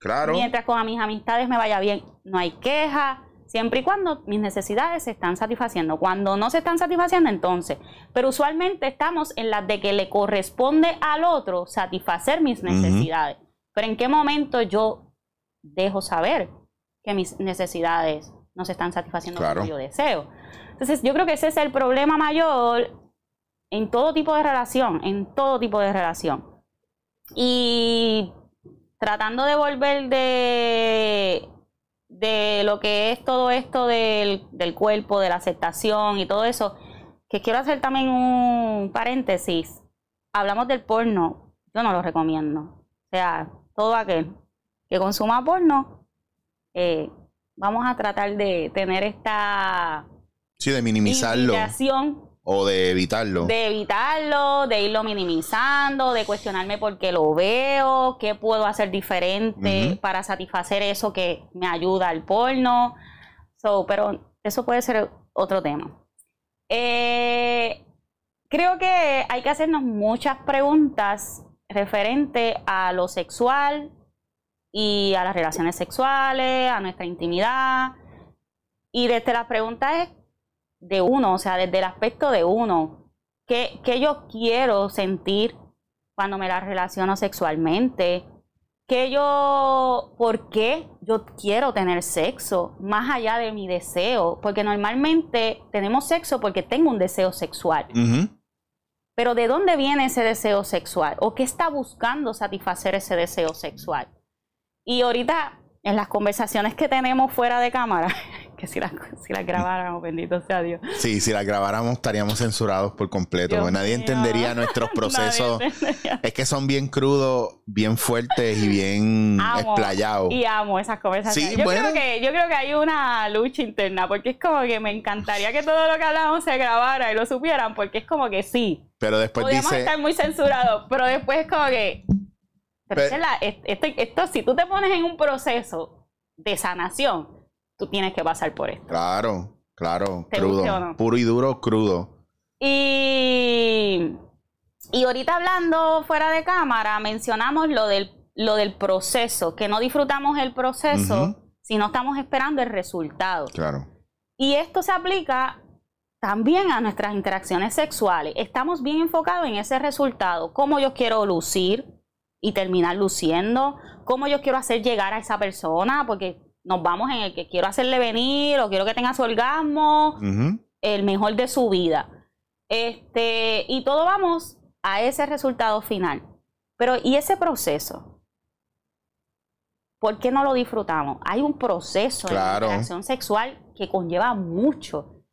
[SPEAKER 1] Claro,
[SPEAKER 2] Mientras con mis amistades me vaya bien, no hay queja. Siempre y cuando mis necesidades se están satisfaciendo. Cuando no se están satisfaciendo, entonces. Pero usualmente estamos en las de que le corresponde al otro satisfacer mis necesidades. Pero en qué momento yo dejo saber que mis necesidades no se están satisfaciendo
[SPEAKER 1] Claro.
[SPEAKER 2] yo deseo. Entonces, yo creo que ese es el problema mayor en todo tipo de relación, en todo tipo de relación. Y tratando de volver de, de lo que es todo esto del, del cuerpo, de la aceptación y todo eso, que quiero hacer también un paréntesis. Hablamos del porno, yo no lo recomiendo. O sea, todo aquel que consuma porno, eh, vamos a tratar de tener esta
[SPEAKER 1] sí, de minimizarlo o de evitarlo.
[SPEAKER 2] de evitarlo, de irlo minimizando, de cuestionarme por qué lo veo, qué puedo hacer diferente para satisfacer eso que me ayuda al porno. So, pero eso puede ser otro tema. Eh, creo que hay que hacernos muchas preguntas referente a lo sexual y a las relaciones sexuales, a nuestra intimidad. Y desde las preguntas es de uno, o sea, desde el aspecto de uno. ¿Qué, qué yo quiero sentir cuando me la relaciono sexualmente? ¿Qué yo, por qué yo quiero tener sexo más allá de mi deseo? Porque normalmente tenemos sexo porque tengo un deseo sexual. Pero ¿de dónde viene ese deseo sexual? ¿O qué está buscando satisfacer ese deseo sexual? Y ahorita, en las conversaciones que tenemos fuera de cámara, [LAUGHS] que si las, si las grabáramos, bendito sea Dios.
[SPEAKER 1] Sí, si la grabáramos estaríamos censurados por completo.
[SPEAKER 2] Dios
[SPEAKER 1] nadie
[SPEAKER 2] mío.
[SPEAKER 1] entendería [LAUGHS] nuestros procesos. Es que son bien crudos, bien fuertes y bien
[SPEAKER 2] Amo.
[SPEAKER 1] explayados.
[SPEAKER 2] Y amo esas conversaciones.
[SPEAKER 1] Sí,
[SPEAKER 2] yo,
[SPEAKER 1] bueno.
[SPEAKER 2] creo que, yo creo que hay una lucha interna, porque es como que me encantaría que todo lo que hablamos se grabara y lo supieran, porque es como que sí,
[SPEAKER 1] Pero después
[SPEAKER 2] podríamos
[SPEAKER 1] dice,
[SPEAKER 2] estar muy censurados, pero después es como que... Pero la- esto, si tú te pones en un proceso de sanación, tú tienes que pasar por esto.
[SPEAKER 1] claro, claro,
[SPEAKER 2] ¿Te
[SPEAKER 1] crudo,
[SPEAKER 2] no?
[SPEAKER 1] puro y duro, crudo.
[SPEAKER 2] Y, y ahorita hablando fuera de cámara, mencionamos lo del, lo del proceso, que no disfrutamos el proceso
[SPEAKER 1] Ujú.
[SPEAKER 2] si no estamos esperando el resultado.
[SPEAKER 1] Claro.
[SPEAKER 2] Y esto se aplica también a nuestras interacciones sexuales. Estamos bien enfocados en ese resultado, cómo yo quiero lucir y terminar luciendo, cómo yo quiero hacer llegar a esa persona, porque nos vamos en el que quiero hacerle venir o quiero que tenga su orgasmo, el mejor de su vida. Este, y todo vamos a ese resultado final. Pero, ¿y ese proceso? ¿Por qué no lo disfrutamos? Hay un proceso
[SPEAKER 1] Claro.
[SPEAKER 2] de interacción sexual que conlleva mucho.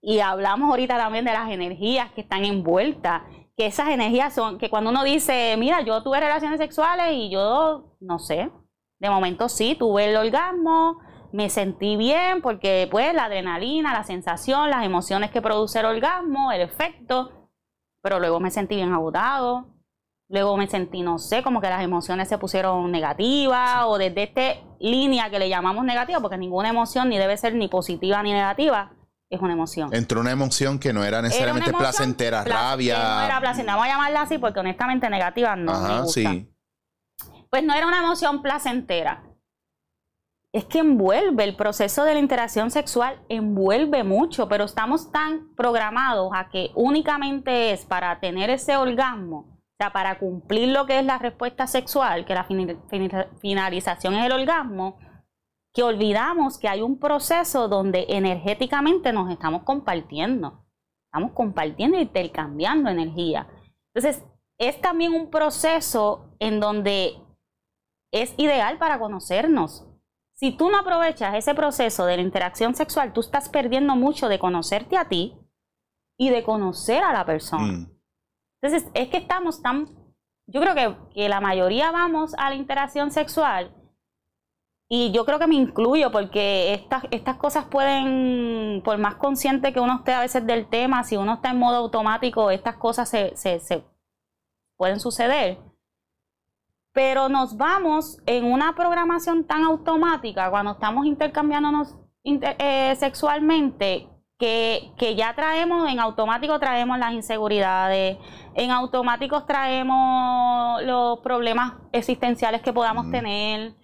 [SPEAKER 2] Y hablamos ahorita también de las energías que están envueltas. Que esas energías son, que cuando uno dice, mira, yo tuve relaciones sexuales y yo, no sé, de momento sí, tuve el orgasmo, me sentí bien porque pues la adrenalina, la sensación, las emociones que produce el orgasmo, el efecto, pero luego me sentí bien agotado, luego me sentí, no sé, como que las emociones se pusieron negativas o desde esta línea que le llamamos negativa, porque ninguna emoción ni debe ser ni positiva ni negativa, es una emoción.
[SPEAKER 1] Entró una emoción que no era necesariamente
[SPEAKER 2] Era
[SPEAKER 1] placentera,
[SPEAKER 2] pla-
[SPEAKER 1] rabia.
[SPEAKER 2] No era placentera, vamos a llamarla así porque honestamente negativa no me
[SPEAKER 1] Ajá,
[SPEAKER 2] gusta.
[SPEAKER 1] sí.
[SPEAKER 2] Pues no era una emoción placentera. Es que envuelve, el proceso de la interacción sexual envuelve mucho, pero estamos tan programados a que únicamente es para tener ese orgasmo, o sea, para cumplir lo que es la respuesta sexual, que la finalización es el orgasmo, que olvidamos que hay un proceso donde energéticamente nos estamos compartiendo. Estamos compartiendo y intercambiando energía. Entonces, es también un proceso en donde es ideal para conocernos. Si tú no aprovechas ese proceso de la interacción sexual, tú estás perdiendo mucho de conocerte a ti y de conocer a la persona.
[SPEAKER 1] Mm.
[SPEAKER 2] Entonces, es que estamos tan... Yo creo que, que la mayoría vamos a la interacción sexual y yo creo que me incluyo porque estas, estas cosas pueden, por más consciente que uno esté a veces del tema, si uno está en modo automático, estas cosas se, se, se pueden suceder. Pero nos vamos en una programación tan automática cuando estamos intercambiándonos inter- eh, sexualmente que, que ya traemos, en automático traemos las inseguridades, en automático traemos los problemas existenciales que podamos tener,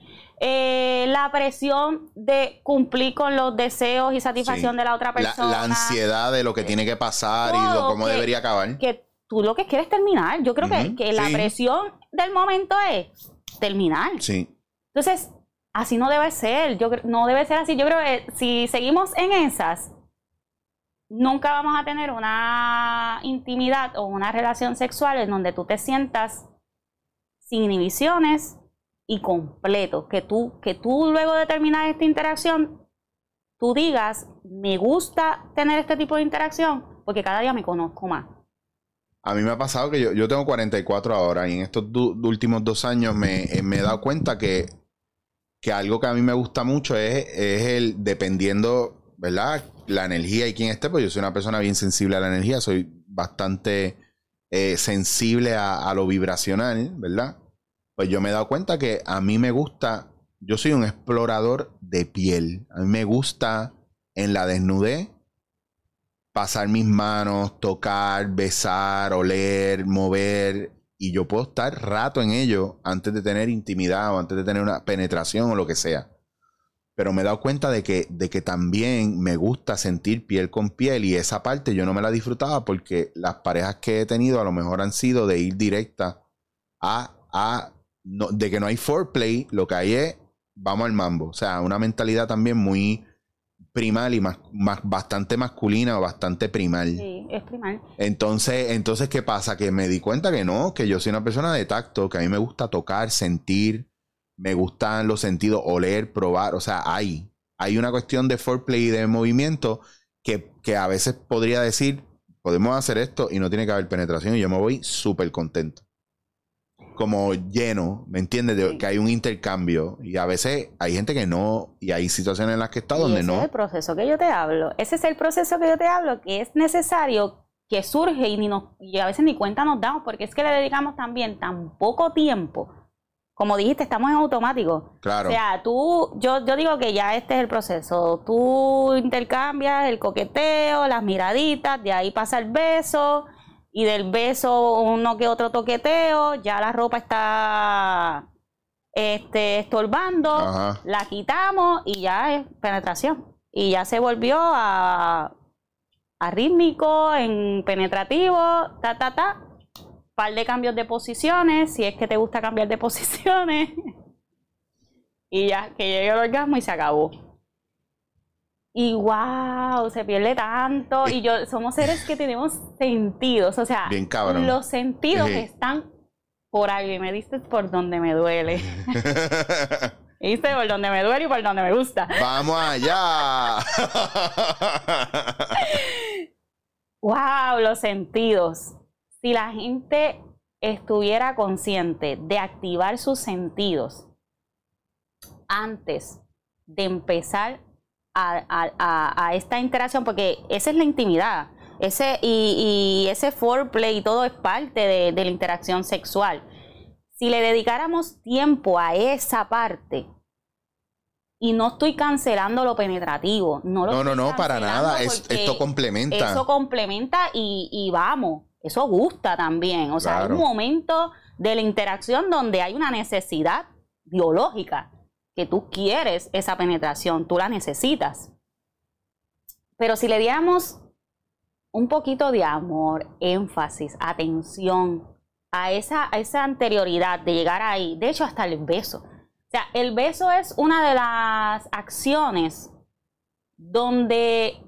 [SPEAKER 2] eh, la presión de cumplir con los deseos y satisfacción
[SPEAKER 1] Sí.
[SPEAKER 2] de la otra persona.
[SPEAKER 1] la ansiedad de lo que tiene que pasar y lo, cómo
[SPEAKER 2] que-
[SPEAKER 1] debería acabar.
[SPEAKER 2] que tú lo que quieres es terminar. Yo creo que- que, la
[SPEAKER 1] sí.
[SPEAKER 2] presión del momento es terminar.
[SPEAKER 1] Sí.
[SPEAKER 2] Entonces, así no debe ser. Yo no debe ser así. Yo creo que si seguimos en esas, nunca vamos a tener una intimidad o una relación sexual en donde tú te sientas sin inhibiciones y completo. Que tú, que tú luego de terminar esta interacción, tú digas, me gusta tener este tipo de interacción porque cada día me conozco más.
[SPEAKER 1] A mí me ha pasado que yo, yo tengo 44 ahora y en estos últimos dos años me, eh, me he dado cuenta que, que algo que a mí me gusta mucho es, es el, dependiendo, ¿verdad? La energía y quién esté, pues yo soy una persona bien sensible a la energía, soy bastante eh, sensible a, a lo vibracional, ¿verdad? Pues yo me he dado cuenta que a mí me gusta, yo soy un explorador de piel, a mí me gusta en la desnudez pasar mis manos, tocar, besar, oler, mover. Y yo puedo estar rato en ello antes de tener intimidad o antes de tener una penetración o lo que sea. Pero me he dado cuenta de que, de que también me gusta sentir piel con piel y esa parte yo no me la disfrutaba porque las parejas que he tenido a lo mejor han sido de ir directa a, a no- de que no hay foreplay, lo que hay es vamos al mambo. O sea, una mentalidad también muy primal y más, más bastante masculina o bastante primal.
[SPEAKER 2] Sí, es primal.
[SPEAKER 1] Entonces, entonces, ¿qué pasa? Que me di cuenta que no, que yo soy una persona de tacto, que a mí me gusta tocar, sentir, me gustan los sentidos, oler, probar, o sea, hay, hay una cuestión de foreplay y de movimiento que, que a veces podría decir, podemos hacer esto y no tiene que haber penetración y yo me voy súper contento. Como lleno, ¿me entiendes? De-
[SPEAKER 2] Sí.
[SPEAKER 1] que hay un intercambio y a veces hay gente que no, y hay situaciones en las que está
[SPEAKER 2] Y
[SPEAKER 1] donde
[SPEAKER 2] ese
[SPEAKER 1] no.
[SPEAKER 2] es el proceso que yo te hablo. Ese es el proceso que yo te hablo, que es necesario, que surge y, ni nos, y a veces ni cuenta nos damos, porque es que le dedicamos también tan poco tiempo. Como dijiste, estamos en automático.
[SPEAKER 1] Claro.
[SPEAKER 2] O sea, tú, yo, yo digo que ya este es el proceso. Tú intercambias el coqueteo, las miraditas, de ahí pasa el beso, y del beso uno que otro toqueteo, ya la ropa está este, estorbando,
[SPEAKER 1] Ajá.
[SPEAKER 2] la quitamos y ya es penetración. Y ya se volvió a, a rítmico, en penetrativo, ta, ta, ta. Par de cambios de posiciones, si es que te gusta cambiar de [LAUGHS] posiciones. y ya, que llegue el orgasmo y se acabó. Y wow, se pierde tanto. Y yo, somos seres que tenemos sentidos. O sea,
[SPEAKER 1] Bien
[SPEAKER 2] los sentidos
[SPEAKER 1] Ejé.
[SPEAKER 2] están por ahí. Me diste por donde me duele. [LAUGHS] ¿Viste? Por donde me duele y por donde me gusta.
[SPEAKER 1] Vamos allá. [LAUGHS]
[SPEAKER 2] ¡Wow! Los sentidos. Si la gente estuviera consciente de activar sus sentidos antes de empezar a, a- a- esta interacción, porque esa es la intimidad. Ese, y, y ese foreplay y todo es parte de, de la interacción sexual. Si le dedicáramos tiempo a esa parte, y no estoy cancelando lo penetrativo, no lo
[SPEAKER 1] No, no, no, para nada. Es- esto complementa.
[SPEAKER 2] Eso complementa y, y vamos, eso gusta también. O sea,
[SPEAKER 1] Claro.
[SPEAKER 2] hay un momento de la interacción donde hay una necesidad biológica, tú quieres esa penetración, tú la necesitas. Pero si le diéramos un poquito de amor, énfasis, atención a esa, a esa anterioridad de llegar ahí, de hecho hasta el beso. O sea, el beso es una de las acciones donde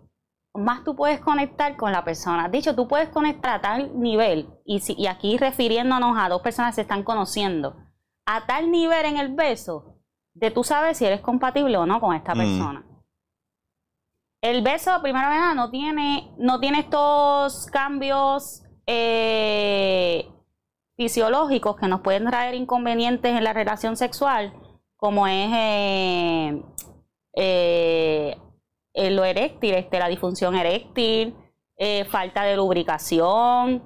[SPEAKER 2] más tú puedes conectar con la persona. De hecho, tú puedes conectar a tal nivel, y, si- y aquí refiriéndonos a dos personas que se están conociendo, a tal nivel en el beso de tú sabes si eres compatible o no con esta
[SPEAKER 1] Mm.
[SPEAKER 2] persona. El beso, primero que nada, no tiene, no tiene estos cambios eh, fisiológicos que nos pueden traer inconvenientes en la relación sexual, como es eh, eh, eh, lo eréctil, este, la disfunción eréctil, eh, falta de lubricación,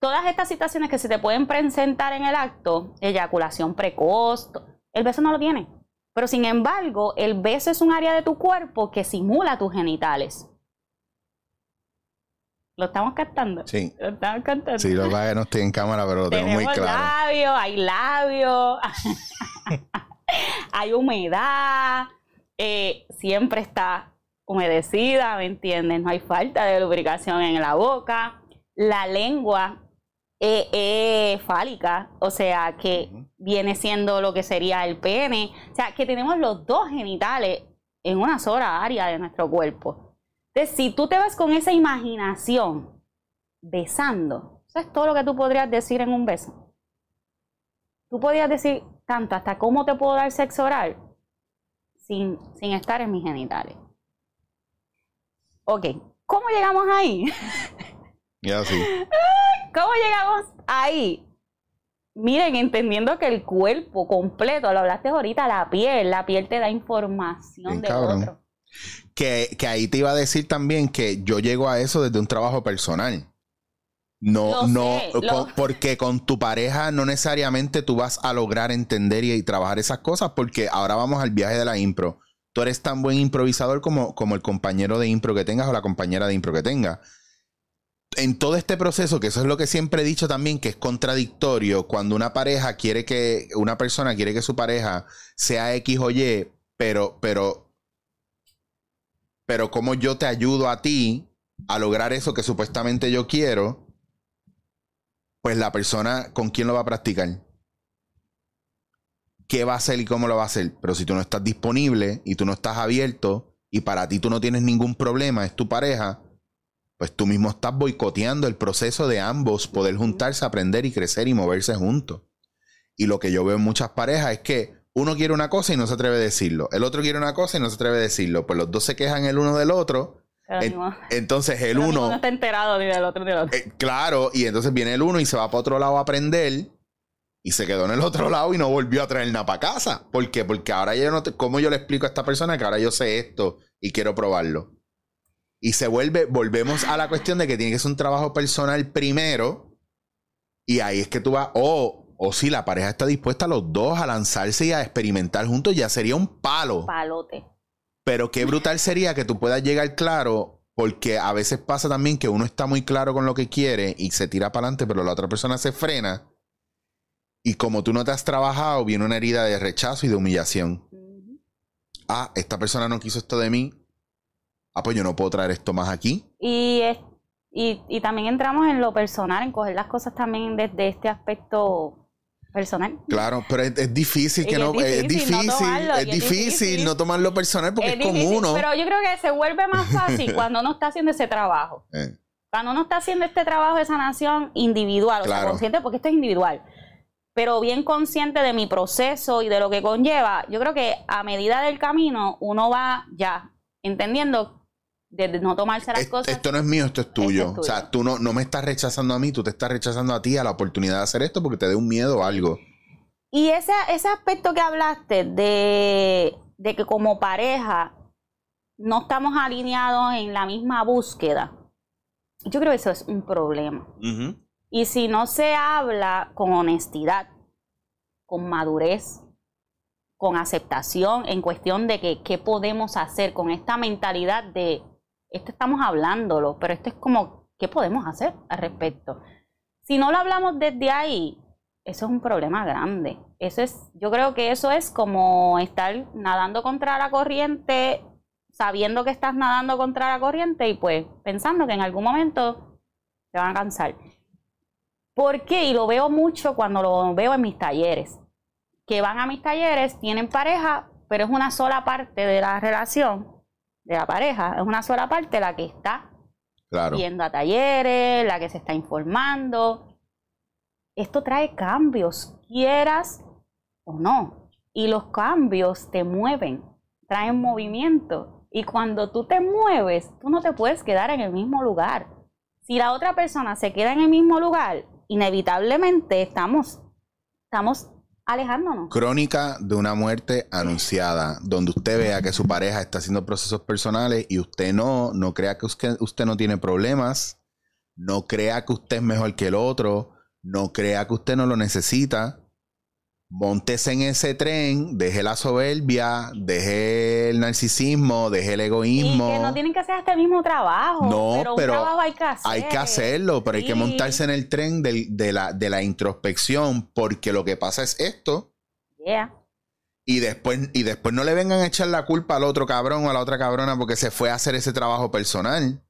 [SPEAKER 2] todas estas situaciones que se te pueden presentar en el acto, eyaculación precoz, el beso no lo tiene. Pero sin embargo, el beso es un área de tu cuerpo que simula tus genitales. ¿Lo estamos captando?
[SPEAKER 1] Sí.
[SPEAKER 2] Lo estamos captando.
[SPEAKER 1] Sí, lo que no estoy en cámara, pero lo tengo muy claro.
[SPEAKER 2] labios, hay labios, [LAUGHS] hay humedad, eh, siempre está humedecida, ¿me entiendes? No hay falta de lubricación en la boca. La lengua eh, fálica, o sea, que viene siendo lo que sería el pene. O sea, que tenemos los dos genitales en una sola área de nuestro cuerpo. Entonces, si tú te vas con esa imaginación besando, eso es todo lo que tú podrías decir en un beso. Tú podrías decir tanto hasta cómo te puedo dar sexo oral sin, sin estar en mis genitales. Ok, ¿cómo llegamos ahí? [LAUGHS] ¿Cómo llegamos ahí? Miren, entendiendo que el cuerpo completo, lo hablaste ahorita, la piel, la piel te da información otro.
[SPEAKER 1] Que, que ahí te iba a decir también que yo llego a eso desde un trabajo personal. No,
[SPEAKER 2] Lo
[SPEAKER 1] no,
[SPEAKER 2] sé,
[SPEAKER 1] con-
[SPEAKER 2] lo-
[SPEAKER 1] porque con tu pareja no necesariamente tú vas a lograr entender y, y trabajar esas cosas, porque ahora vamos al viaje de la impro. Tú eres tan buen improvisador como, como el compañero de impro que tengas o la compañera de impro que tengas. En todo este proceso, que eso es lo que siempre he dicho también, que es contradictorio, cuando una pareja quiere que, una persona quiere que su pareja sea X o Y, pero, pero pero como yo te ayudo a ti a lograr eso que supuestamente yo quiero, pues la persona con quién lo va a practicar. ¿Qué va a hacer y cómo lo va a hacer? Pero si tú no estás disponible y tú no estás abierto y para ti tú no tienes ningún problema, es tu pareja, pues tú mismo estás boicoteando el proceso de ambos poder juntarse, aprender y crecer y moverse juntos. Y lo que yo veo en muchas parejas es que uno quiere una cosa y no se atreve a decirlo. El otro quiere una cosa y no se atreve a decirlo. Pues los dos se quejan el uno del otro. Entonces el
[SPEAKER 2] ninguno
[SPEAKER 1] uno,
[SPEAKER 2] está enterado ni del otro ni del otro.
[SPEAKER 1] eh, claro, y entonces viene el uno y se va para otro lado a aprender y se quedó en el otro lado y no volvió a traer nada para casa. ¿Por qué? Porque ahora yo no te, ¿cómo yo le explico a esta persona que ahora yo sé esto y quiero probarlo? Y se vuelve, volvemos a la cuestión de que tiene que ser un trabajo personal primero y ahí es que tú vas, o o si la pareja está dispuesta los dos a lanzarse y a experimentar juntos, ya sería un palo.
[SPEAKER 2] Palote.
[SPEAKER 1] Pero qué brutal sería que tú puedas llegar claro, porque a veces pasa también que uno está muy claro con lo que quiere y se tira para adelante, pero la otra persona se frena. Y como tú no te has trabajado, viene una herida de rechazo y de humillación. Ah, esta persona no quiso esto de mí. Ah, pues yo no puedo traer esto más aquí.
[SPEAKER 2] Y, es- y, y también entramos en lo personal, en coger las cosas también desde este aspecto personal.
[SPEAKER 1] Claro, pero es, es difícil
[SPEAKER 2] Y
[SPEAKER 1] que
[SPEAKER 2] es
[SPEAKER 1] no. Es
[SPEAKER 2] difícil no tomarlo,
[SPEAKER 1] es
[SPEAKER 2] es
[SPEAKER 1] difícil no tomarlo personal porque es,
[SPEAKER 2] difícil,
[SPEAKER 1] uno.
[SPEAKER 2] Pero yo creo que se vuelve más fácil [LAUGHS] cuando uno está haciendo ese trabajo.
[SPEAKER 1] Eh,
[SPEAKER 2] Cuando uno está haciendo este trabajo de sanación individual, o sea,
[SPEAKER 1] Claro.
[SPEAKER 2] consciente, porque esto es individual, pero bien consciente de mi proceso y de lo que conlleva, yo creo que a medida del camino uno va ya entendiendo de no tomarse las
[SPEAKER 1] es-
[SPEAKER 2] cosas.
[SPEAKER 1] esto no es mío, esto es tuyo.
[SPEAKER 2] tuyo.
[SPEAKER 1] O sea, tú no, no me estás rechazando a mí, tú te estás rechazando a ti a la oportunidad de hacer esto porque te dé un miedo o algo.
[SPEAKER 2] Y ese, ese aspecto que hablaste de, de que como pareja no estamos alineados en la misma búsqueda, yo creo que eso es un problema. Y si no se habla con honestidad, con madurez, con aceptación en cuestión de que qué podemos hacer con esta mentalidad de esto estamos hablándolo, pero esto es como qué podemos hacer al respecto. Si no lo hablamos desde ahí, eso es un problema grande. Eso es, yo creo que eso es como estar nadando contra la corriente, sabiendo que estás nadando contra la corriente y pues pensando que en algún momento te van a cansar. ¿Por qué? Y lo veo mucho cuando lo veo en mis talleres. Que van a mis talleres, tienen pareja, pero es una sola parte de la relación, de la pareja, es una sola parte la que está
[SPEAKER 1] Claro.
[SPEAKER 2] yendo a talleres, la que se está informando. Esto trae cambios, quieras o no. Y los cambios te mueven, traen movimiento. Y cuando tú te mueves, tú no te puedes quedar en el mismo lugar. Si la otra persona se queda en el mismo lugar, inevitablemente estamos, estamos alejándonos.
[SPEAKER 1] Crónica de una muerte anunciada, donde usted vea que su pareja está haciendo procesos personales y usted no, no crea que usted, usted no tiene problemas, no crea que usted es mejor que el otro, no crea que usted no lo necesita. Montese en ese tren, deje la soberbia, deje el narcisismo, deje el egoísmo.
[SPEAKER 2] Y que no tienen que hacer este mismo trabajo.
[SPEAKER 1] No,
[SPEAKER 2] pero, un trabajo hay que hacer.
[SPEAKER 1] Hay que hacerlo, pero hay que montarse en el tren del- de, la, de la introspección, porque lo que pasa es esto,
[SPEAKER 2] Yeah.
[SPEAKER 1] y después, y después no le vengan a echar la culpa al otro cabrón o a la otra cabrona porque se fue a hacer ese trabajo personal.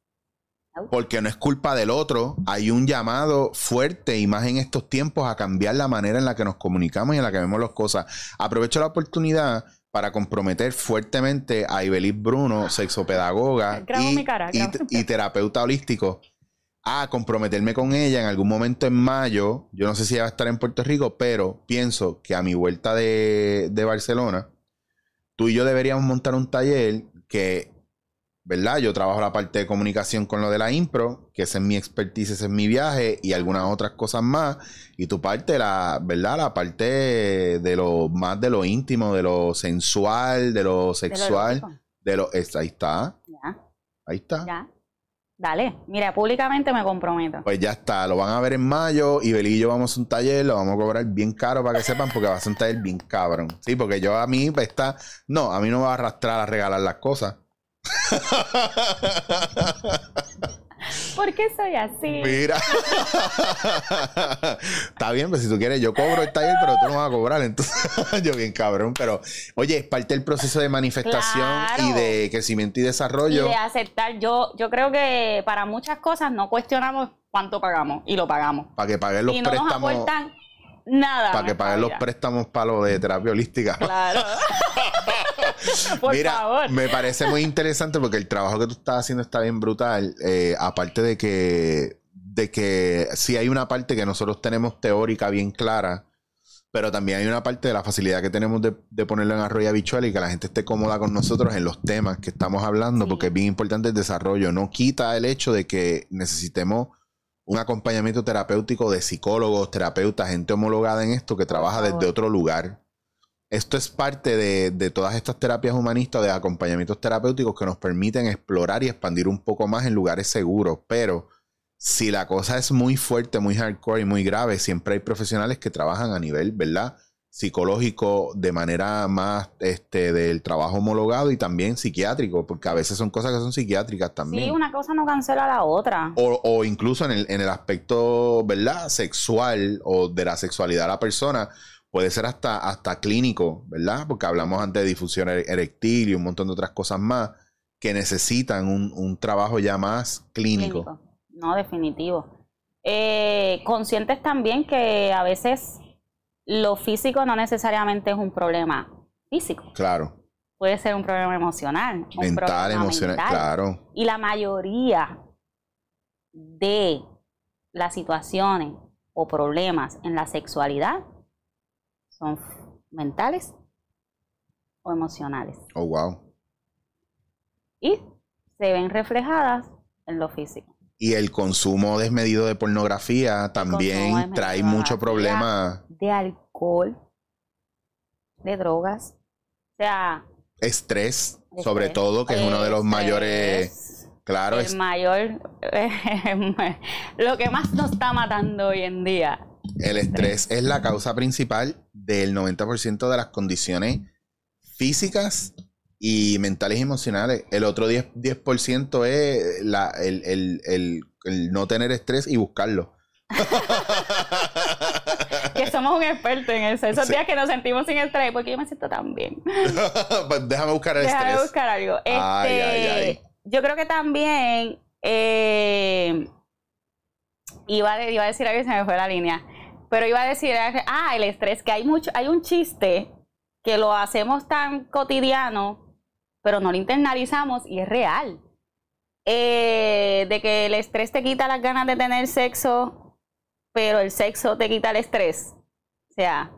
[SPEAKER 1] Porque no es culpa del otro. Hay un llamado fuerte y más en estos tiempos a cambiar la manera en la que nos comunicamos y en la que vemos las cosas. Aprovecho la oportunidad para comprometer fuertemente a Ibelis Bruno, sexopedagoga
[SPEAKER 2] Grabo
[SPEAKER 1] y,
[SPEAKER 2] cara,
[SPEAKER 1] y terapeuta holístico, a comprometerme con ella en algún momento en mayo. Yo no sé si ella va a estar en Puerto Rico, pero pienso que a mi vuelta de, de Barcelona, tú y yo deberíamos montar un taller que, ¿verdad? Yo trabajo la parte de comunicación con lo de la impro, que esa es mi expertise, ese es mi viaje y algunas otras cosas más. Y tu parte, la, ¿verdad? La parte de lo más de lo íntimo, de lo sensual, de lo
[SPEAKER 2] De lo
[SPEAKER 1] sexual, de lo... ahí está,
[SPEAKER 2] Ya,
[SPEAKER 1] ahí está.
[SPEAKER 2] ya. Dale. Mira, públicamente me comprometo.
[SPEAKER 1] Pues ya está, lo van a ver en mayo y Beli y yo vamos a un taller, lo vamos a cobrar bien caro para que sepan, porque va a ser un taller bien cabrón. Sí, porque yo a mí pues, está, no, a mí no me va a arrastrar a regalar las cosas.
[SPEAKER 2] ¿Por qué soy así?
[SPEAKER 1] Mira. Está bien, pues si tú quieres, yo cobro el taller, pero tú no vas a cobrar. Entonces, [LAUGHS] yo bien cabrón. Pero, oye, es parte del proceso de manifestación
[SPEAKER 2] Claro.
[SPEAKER 1] y de crecimiento y
[SPEAKER 2] Y
[SPEAKER 1] desarrollo.
[SPEAKER 2] de aceptar. Yo, yo creo que para muchas cosas no cuestionamos cuánto pagamos y lo pagamos.
[SPEAKER 1] Para que paguen los
[SPEAKER 2] y no nos
[SPEAKER 1] préstamos.
[SPEAKER 2] aportan nada.
[SPEAKER 1] Para que paguen los préstamos para lo de terapia holística.
[SPEAKER 2] Claro. [LAUGHS] Por
[SPEAKER 1] Mira,
[SPEAKER 2] favor.
[SPEAKER 1] me parece muy interesante porque el trabajo que tú estás haciendo está bien brutal. eh, aparte de que, de que sí hay una parte que nosotros tenemos teórica bien clara, pero también hay una parte de la facilidad que tenemos de, de ponerlo en arroyo habitual y que la gente esté cómoda con nosotros en los temas que estamos hablando,
[SPEAKER 2] Sí.
[SPEAKER 1] porque es bien importante el desarrollo. No quita el hecho de que necesitemos un acompañamiento terapéutico de psicólogos, terapeutas, gente homologada en esto que trabaja desde otro lugar. Esto es parte de, de todas estas terapias humanistas, de acompañamientos terapéuticos que nos permiten explorar y expandir un poco más en lugares seguros. Pero si la cosa es muy fuerte, muy hardcore y muy grave, siempre hay profesionales que trabajan a nivel, ¿verdad? Psicológico, de manera más este, del trabajo homologado y también psiquiátrico, porque a veces son cosas que son psiquiátricas también.
[SPEAKER 2] Sí, una cosa no cancela la otra.
[SPEAKER 1] O, o incluso en el, en el aspecto, ¿verdad? Sexual o de la sexualidad de la persona, puede ser hasta, hasta clínico, ¿verdad? Porque hablamos antes de difusión ere- erectil y un montón de otras cosas más que necesitan un, un trabajo ya más clínico.
[SPEAKER 2] Clínico. No, definitivo. Eh, conscientes también que a veces lo físico no necesariamente es un problema físico.
[SPEAKER 1] Claro.
[SPEAKER 2] Puede ser un problema emocional. un
[SPEAKER 1] Mental,
[SPEAKER 2] problema
[SPEAKER 1] emocional,
[SPEAKER 2] mental.
[SPEAKER 1] claro.
[SPEAKER 2] Y la mayoría de las situaciones o problemas en la sexualidad son mentales o emocionales.
[SPEAKER 1] Oh, wow.
[SPEAKER 2] Y se ven reflejadas en lo físico.
[SPEAKER 1] Y el consumo desmedido de pornografía también trae mucho problema.
[SPEAKER 2] De alcohol, de drogas. O sea,
[SPEAKER 1] Estrés, sobre todo, que es uno de los
[SPEAKER 2] Estrés,
[SPEAKER 1] mayores. Claro,
[SPEAKER 2] el
[SPEAKER 1] es-
[SPEAKER 2] mayor, [LAUGHS] lo que más nos está matando hoy en día.
[SPEAKER 1] El estrés es la causa principal del 90% de las condiciones físicas y mentales y emocionales. El otro 10%, 10% es la- el, el- el- el no tener estrés y buscarlo. [LAUGHS]
[SPEAKER 2] Que somos un experto en eso. Esos
[SPEAKER 1] Sí.
[SPEAKER 2] días que nos sentimos sin estrés, porque yo me siento tan bien. [LAUGHS]
[SPEAKER 1] Pues déjame buscar el
[SPEAKER 2] Déjame
[SPEAKER 1] estrés.
[SPEAKER 2] buscar algo. Este,
[SPEAKER 1] Ay, ay, ay.
[SPEAKER 2] Yo creo que también eh, iba, a, iba a decir algo y se me fue la línea. Pero iba a decir, ah, el estrés, que hay mucho, hay un chiste que lo hacemos tan cotidiano, pero no lo internalizamos y es real. Eh, de que el estrés te quita las ganas de tener sexo, pero el sexo te quita el estrés. O sea,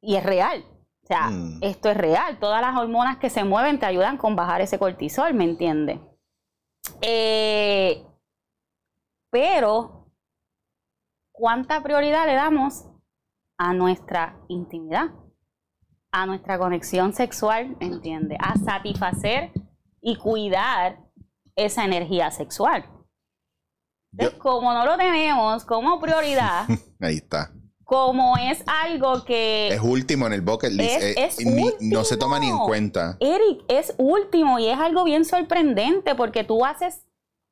[SPEAKER 2] y es real. O sea,
[SPEAKER 1] Mm.
[SPEAKER 2] esto es real. Todas las hormonas que se mueven te ayudan con bajar ese cortisol, ¿me entiendes? Eh, pero, ¿cuánta prioridad le damos a nuestra intimidad? A nuestra conexión sexual, ¿entiendes? A satisfacer y cuidar esa energía sexual. Entonces,
[SPEAKER 1] Yo-
[SPEAKER 2] como no lo tenemos como prioridad, [LAUGHS]
[SPEAKER 1] Ahí está.
[SPEAKER 2] como es algo que...
[SPEAKER 1] Es último en el bucket list.
[SPEAKER 2] Es-
[SPEAKER 1] eh,
[SPEAKER 2] es
[SPEAKER 1] ni- no se toma ni en cuenta.
[SPEAKER 2] Eric, es último y es algo bien sorprendente porque tú haces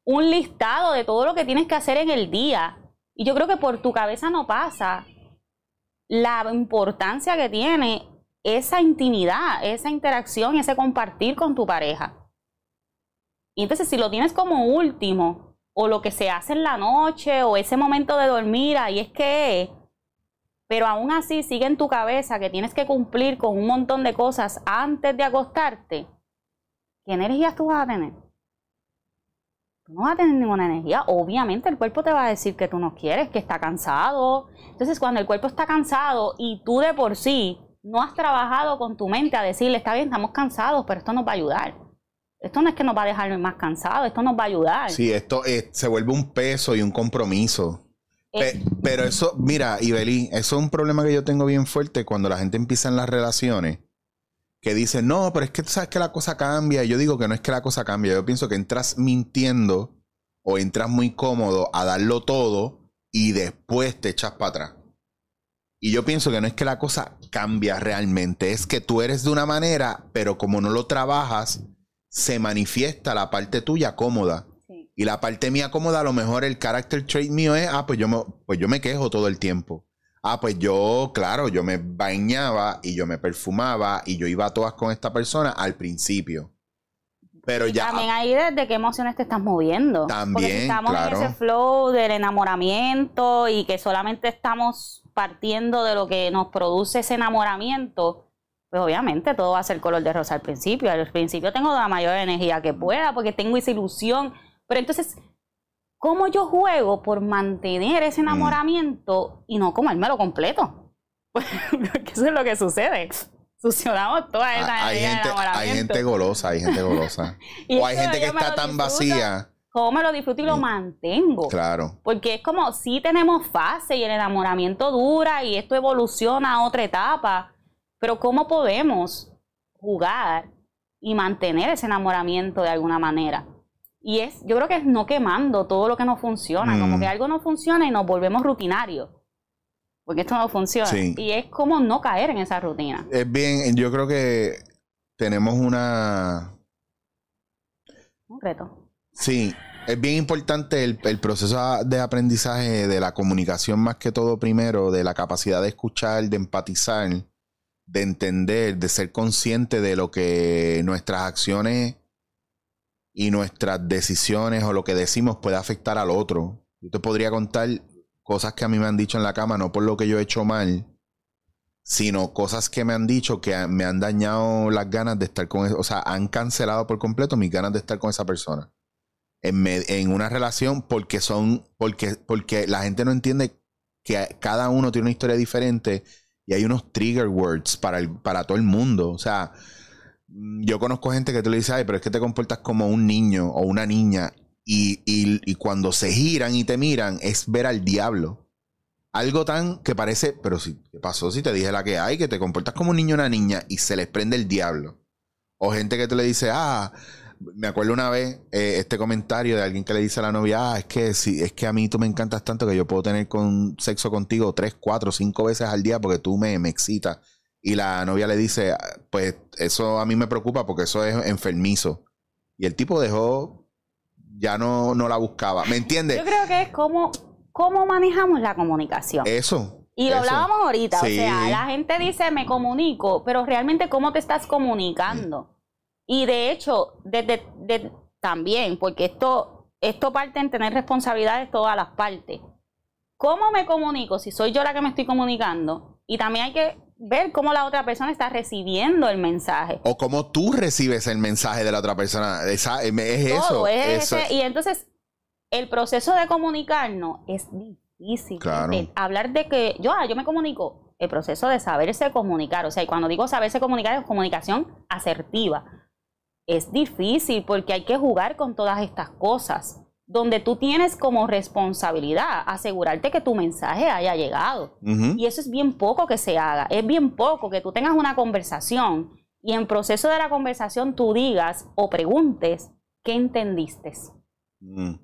[SPEAKER 2] un listado de todo lo que tienes que hacer en el día. Y yo creo que por tu cabeza no pasa la importancia que tiene esa intimidad, esa interacción, ese compartir con tu pareja. Y entonces si lo tienes como último, o lo que se hace en la noche, o ese momento de dormir, ahí es que pero aún así sigue en tu cabeza que tienes que cumplir con un montón de cosas antes de acostarte, ¿qué energías tú vas a tener? Tú no vas a tener ninguna energía. Obviamente el cuerpo te va a decir que tú no quieres, que está cansado. Entonces cuando el cuerpo está cansado y tú de por sí no has trabajado con tu mente a decirle, está bien, estamos cansados, pero esto nos va a ayudar. Esto no es que nos va a dejar más cansados, esto nos va a ayudar.
[SPEAKER 1] Sí, esto eh, se vuelve un peso y un compromiso. Pe- pero eso, mira, Ibeli, eso es un problema que yo tengo bien fuerte cuando la gente empieza en las relaciones. Que dice, no, pero es que tú sabes que la cosa cambia. Y yo digo que no es que la cosa cambia. Yo pienso que entras mintiendo o entras muy cómodo a darlo todo y después te echas para atrás. Y yo pienso que no es que la cosa cambia realmente, es que tú eres de una manera, pero como no lo trabajas, se manifiesta la parte tuya cómoda.
[SPEAKER 2] sí.
[SPEAKER 1] Y la parte mía cómoda, a lo mejor el character trait mío es, ah, pues yo me, pues yo me quejo todo el tiempo. Ah, pues yo, claro, yo me bañaba y yo me perfumaba y yo iba a todas con esta persona al principio. Pero
[SPEAKER 2] Y
[SPEAKER 1] ya,
[SPEAKER 2] También ahí desde qué emociones te estás moviendo. Porque
[SPEAKER 1] También,
[SPEAKER 2] si estamos
[SPEAKER 1] claro.
[SPEAKER 2] en ese flow del enamoramiento y que solamente estamos partiendo de lo que nos produce ese enamoramiento, pues obviamente todo va a ser color de rosa al principio. Al principio tengo la mayor energía que pueda porque tengo esa ilusión. Pero entonces, ¿cómo yo juego por mantener ese
[SPEAKER 1] Mm.
[SPEAKER 2] enamoramiento y no comérmelo completo? [LAUGHS] Porque eso es lo que sucede. Succionamos toda esa
[SPEAKER 1] ah, hay
[SPEAKER 2] energía de
[SPEAKER 1] gente, hay
[SPEAKER 2] enamoramiento.
[SPEAKER 1] gente golosa, hay gente golosa. [LAUGHS] O hay gente que está tan vacía.
[SPEAKER 2] ¿Cómo me lo disfruto y lo
[SPEAKER 1] Mm.
[SPEAKER 2] mantengo?
[SPEAKER 1] Claro.
[SPEAKER 2] Porque es como si tenemos fase y el enamoramiento dura y esto evoluciona a otra etapa. Pero ¿cómo podemos jugar y mantener ese enamoramiento de alguna manera? Y es, yo creo que es no quemando todo lo que no funciona,
[SPEAKER 1] Mm.
[SPEAKER 2] como que algo no funciona y nos volvemos rutinarios. Porque esto no funciona.
[SPEAKER 1] Sí.
[SPEAKER 2] Y es como no caer en esa rutina.
[SPEAKER 1] Es bien, yo creo que tenemos una,
[SPEAKER 2] Un reto.
[SPEAKER 1] Sí, es bien importante el, proceso de aprendizaje de la comunicación más que todo primero, de la capacidad de escuchar, de empatizar, de entender, de ser consciente de lo que nuestras acciones y nuestras decisiones o lo que decimos puede afectar al otro. Yo te podría contar cosas que a mí me han dicho en la cama, no por lo que yo he hecho mal, sino cosas que me han dicho que me han dañado las ganas de estar con, o sea, han cancelado por completo mis ganas de estar con esa persona en, una relación porque son porque porque la gente no entiende que cada uno tiene una historia diferente y hay unos trigger words para el- para todo el mundo. O sea yo conozco gente que tú le dices ay pero es que te comportas como un niño o una niña y, y- y cuando se giran y te miran es ver al diablo algo tan que parece pero si qué pasó si te dije la que hay que te comportas como un niño o una niña y se les prende el diablo o gente que tú le dices ah me acuerdo una vez eh, este comentario de alguien que le dice a la novia, ah, es que si, es que a mí tú me encantas tanto que yo puedo tener con sexo contigo tres, cuatro, cinco veces al día porque tú me, me excitas. Y la novia le dice, "Ah, pues eso a mí me preocupa porque eso es enfermizo. Y el tipo dejó, ya no, no la buscaba. ¿Me entiendes?
[SPEAKER 2] Yo creo que es como cómo manejamos la comunicación.
[SPEAKER 1] Eso.
[SPEAKER 2] Y lo
[SPEAKER 1] eso.
[SPEAKER 2] hablábamos ahorita,
[SPEAKER 1] Sí.
[SPEAKER 2] o sea, la gente dice me comunico, pero realmente cómo te estás comunicando. Y de hecho, desde, de- también, porque esto, esto parte en tener responsabilidades todas las partes. ¿Cómo me comunico si soy yo la que me estoy comunicando? Y también hay que ver cómo la otra persona está recibiendo el mensaje.
[SPEAKER 1] O cómo tú recibes el mensaje de la otra persona. Esa- es eso.
[SPEAKER 2] Todo es
[SPEAKER 1] eso.
[SPEAKER 2] ese- y entonces el proceso de comunicarnos es difícil.
[SPEAKER 1] Claro.
[SPEAKER 2] De hablar de que yo, ah, yo me comunico. el proceso de saberse comunicar. O sea, y cuando digo saberse comunicar es comunicación asertiva. Es difícil porque hay que jugar con todas estas cosas, donde tú tienes como responsabilidad asegurarte que tu mensaje haya llegado. Y eso es bien poco que se haga. Es bien poco que tú tengas una conversación y en proceso de la conversación tú digas o preguntes qué entendiste.
[SPEAKER 1] Mm.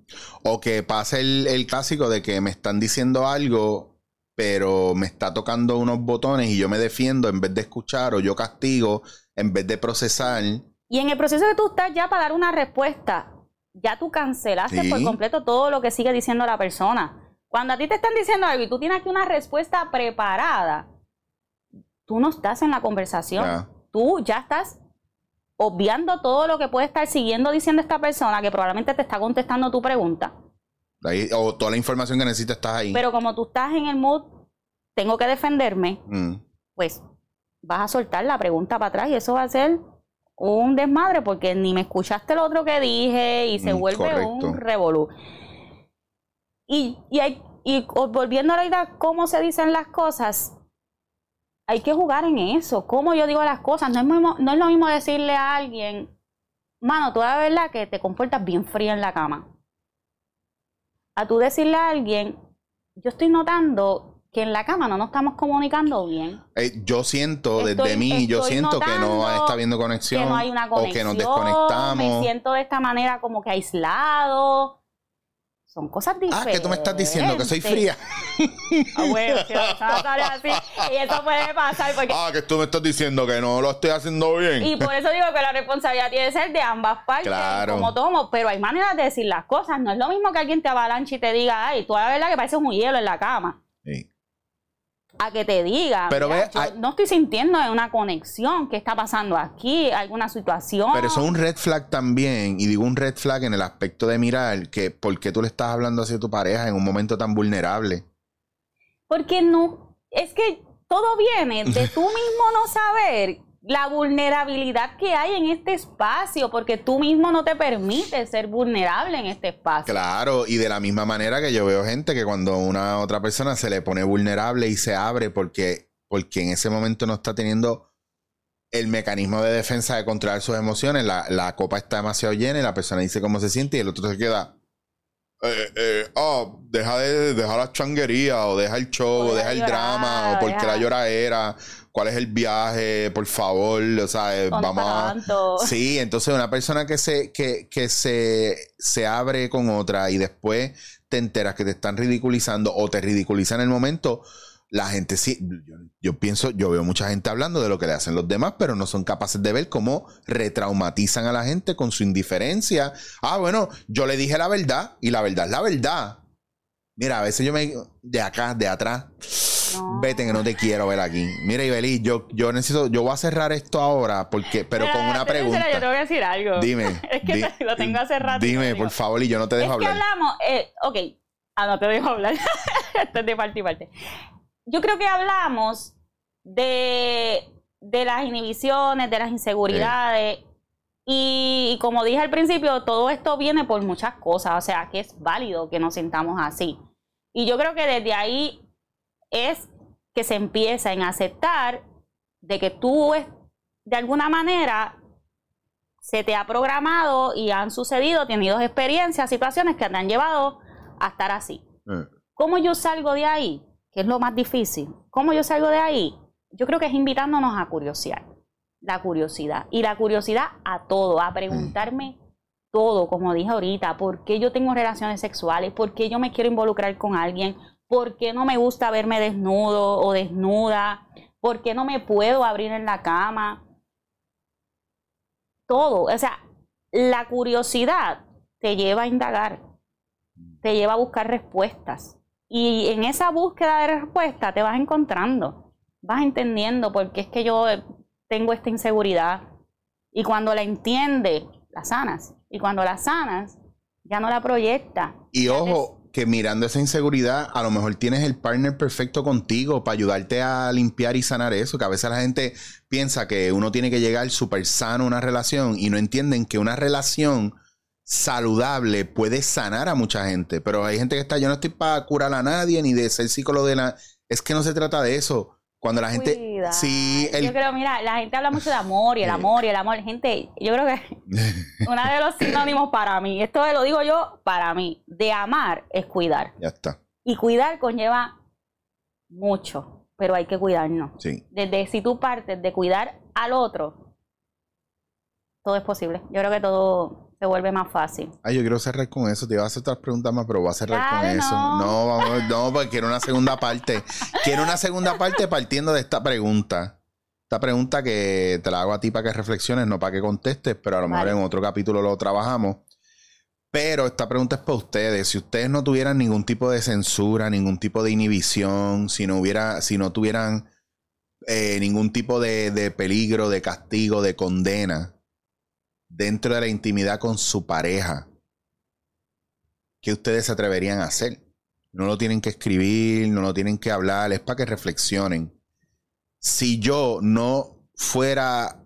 [SPEAKER 1] O que pase el, el, clásico de que me están diciendo algo, pero me está tocando unos botones y yo me defiendo en vez de escuchar o yo castigo en vez de procesar.
[SPEAKER 2] Y en el proceso que tú estás ya para dar una respuesta, ya tú cancelaste por completo todo lo que sigue diciendo la persona. Cuando a ti te están diciendo algo y tú tienes aquí una respuesta preparada, tú no estás en la conversación. Tú ya estás obviando todo lo que puede estar siguiendo diciendo esta persona que probablemente te está contestando tu pregunta.
[SPEAKER 1] o toda la información que necesitas estás ahí.
[SPEAKER 2] Pero como tú estás en el mood, tengo que defenderme, mm. pues vas a soltar la pregunta para atrás y eso va a ser un desmadre porque ni me escuchaste lo otro que dije y se mm, vuelve un revolú. Y, y, hay, y volviendo a la idea cómo se dicen las cosas, hay que jugar en eso. Cómo yo digo las cosas. No es, no es lo mismo decirle a alguien, mano, tú la verdad que te comportas bien fría en la cama. A tú decirle a alguien, yo estoy notando que en la cama no nos estamos comunicando bien.
[SPEAKER 1] Eh, yo siento desde mí, yo siento que no está habiendo conexión.
[SPEAKER 2] Que no hay una conexión. O que nos desconectamos. Me siento de esta manera como que aislado son cosas diferentes.
[SPEAKER 1] Ah, que tú me estás diciendo que soy fría.
[SPEAKER 2] Ah, bueno, si así. Y eso puede pasar porque...
[SPEAKER 1] Ah, que tú me estás diciendo que no lo estoy haciendo bien.
[SPEAKER 2] Y por eso digo que la responsabilidad tiene que ser de ambas partes. Claro. Como tomo. Pero hay maneras de decir las cosas. No es lo mismo que alguien te avalanche y te diga, ay, tú la verdad que pareces un hielo en la cama. Sí a que te diga, pero no estoy sintiendo una conexión, ¿qué está pasando aquí? ¿Alguna situación?
[SPEAKER 1] Pero eso es un red flag también, y digo un red flag en el aspecto de mirar que por qué tú le estás hablando así a tu pareja en un momento tan vulnerable.
[SPEAKER 2] Porque no, es que todo viene de [LAUGHS] tú mismo no saber la vulnerabilidad que hay en este espacio, porque tú mismo no te permites ser vulnerable en este espacio.
[SPEAKER 1] Claro, y de la misma manera que yo veo gente que cuando una otra persona se le pone vulnerable y se abre porque, porque en ese momento no está teniendo el mecanismo de defensa de controlar sus emociones, la, la copa está demasiado llena y la persona dice cómo se siente y el otro se queda eh, eh, oh, deja de deja la changuería o deja el show o, deja el drama o porque la llora era cuál es el viaje, por favor, o sea, eh, vamos a... Sí, entonces una persona que se que, que se, se abre con otra y después te enteras que te están ridiculizando o te ridiculizan en el momento, la gente sí, yo, pienso, yo veo mucha gente hablando de lo que le hacen los demás, pero no son capaces de ver cómo retraumatizan a la gente con su indiferencia. Ah, bueno, yo le dije la verdad y la verdad es la verdad. Mira, a veces yo me de acá, de atrás. Vete que no te quiero ver aquí. Mira, Ibeli, yo, yo necesito, yo voy a cerrar esto ahora porque, pero con una pregunta.
[SPEAKER 2] yo te voy a decir algo.
[SPEAKER 1] Dime. [LAUGHS]
[SPEAKER 2] es que lo tengo hace rato.
[SPEAKER 1] Dime, por favor, y yo no te dejo hablar.
[SPEAKER 2] Es que hablamos, eh, ok. Ah, no te dejo hablar. [LAUGHS] Esto es de parte y parte yo creo que hablamos de, las inhibiciones, de las inseguridades. Y, como dije al principio, todo esto viene por muchas cosas. O sea, que es válido que nos sintamos así. Y yo creo que desde ahí es que se empieza en aceptar de que tú, de alguna manera, se te ha programado y han sucedido, tenido experiencias, situaciones que te han llevado a estar así. Eh. ¿Cómo yo salgo de ahí? que es lo más difícil. ¿Cómo yo salgo de ahí? Yo creo que es invitándonos a curiosidad. La curiosidad. Y la curiosidad a todo, a preguntarme todo, como dije ahorita, por qué yo tengo relaciones sexuales, por qué yo me quiero involucrar con alguien, por qué no me gusta verme desnudo o desnuda, por qué no me puedo abrir en la cama. Todo. O sea, la curiosidad te lleva a indagar, te lleva a buscar respuestas. Y en esa búsqueda de respuesta te vas encontrando, vas entendiendo por qué es que yo tengo esta inseguridad. Y cuando la entiendes, la sanas. Y cuando la sanas, ya no la proyecta.
[SPEAKER 1] Y ojo, que mirando esa inseguridad, a lo mejor tienes el partner perfecto contigo para ayudarte a limpiar y sanar eso. Que a veces la gente piensa que uno tiene que llegar súper sano a una relación y no entienden que una relación saludable puede sanar a mucha gente, pero hay gente que está, yo no estoy para curar a nadie ni de ser psicólogo de la... Es que no se trata de eso. Cuando la gente.
[SPEAKER 2] Cuidar.
[SPEAKER 1] Sí, el-
[SPEAKER 2] Yo creo, mira, la gente habla mucho de amor y el
[SPEAKER 1] Sí.
[SPEAKER 2] amor y el amor. Gente, yo creo que [LAUGHS] uno de los sinónimos para mí, esto lo digo yo para mí, de amar es cuidar.
[SPEAKER 1] ya está.
[SPEAKER 2] Y cuidar conlleva mucho, pero hay que cuidarnos.
[SPEAKER 1] Sí.
[SPEAKER 2] Desde si tú partes de cuidar al otro, todo es posible. Yo creo que todo se vuelve más fácil.
[SPEAKER 1] Ay, yo quiero cerrar con eso. Te iba a hacer otras preguntas más, pero voy a cerrar con eso.
[SPEAKER 2] no.
[SPEAKER 1] No, vamos, no, porque quiero una segunda parte. quiero una segunda parte partiendo de esta pregunta. Esta pregunta que te la hago a ti para que reflexiones, no para que contestes, pero a lo mejor en otro capítulo lo trabajamos. Pero esta pregunta es para ustedes. Si ustedes no tuvieran ningún tipo de censura, ningún tipo de inhibición, si no hubiera, si no tuvieran eh, ningún tipo de, de peligro, de castigo, de condena dentro de la intimidad con su pareja, ¿qué ustedes se atreverían a hacer? No lo tienen que escribir, no lo tienen que hablar, es para que reflexionen. Si yo no fuera,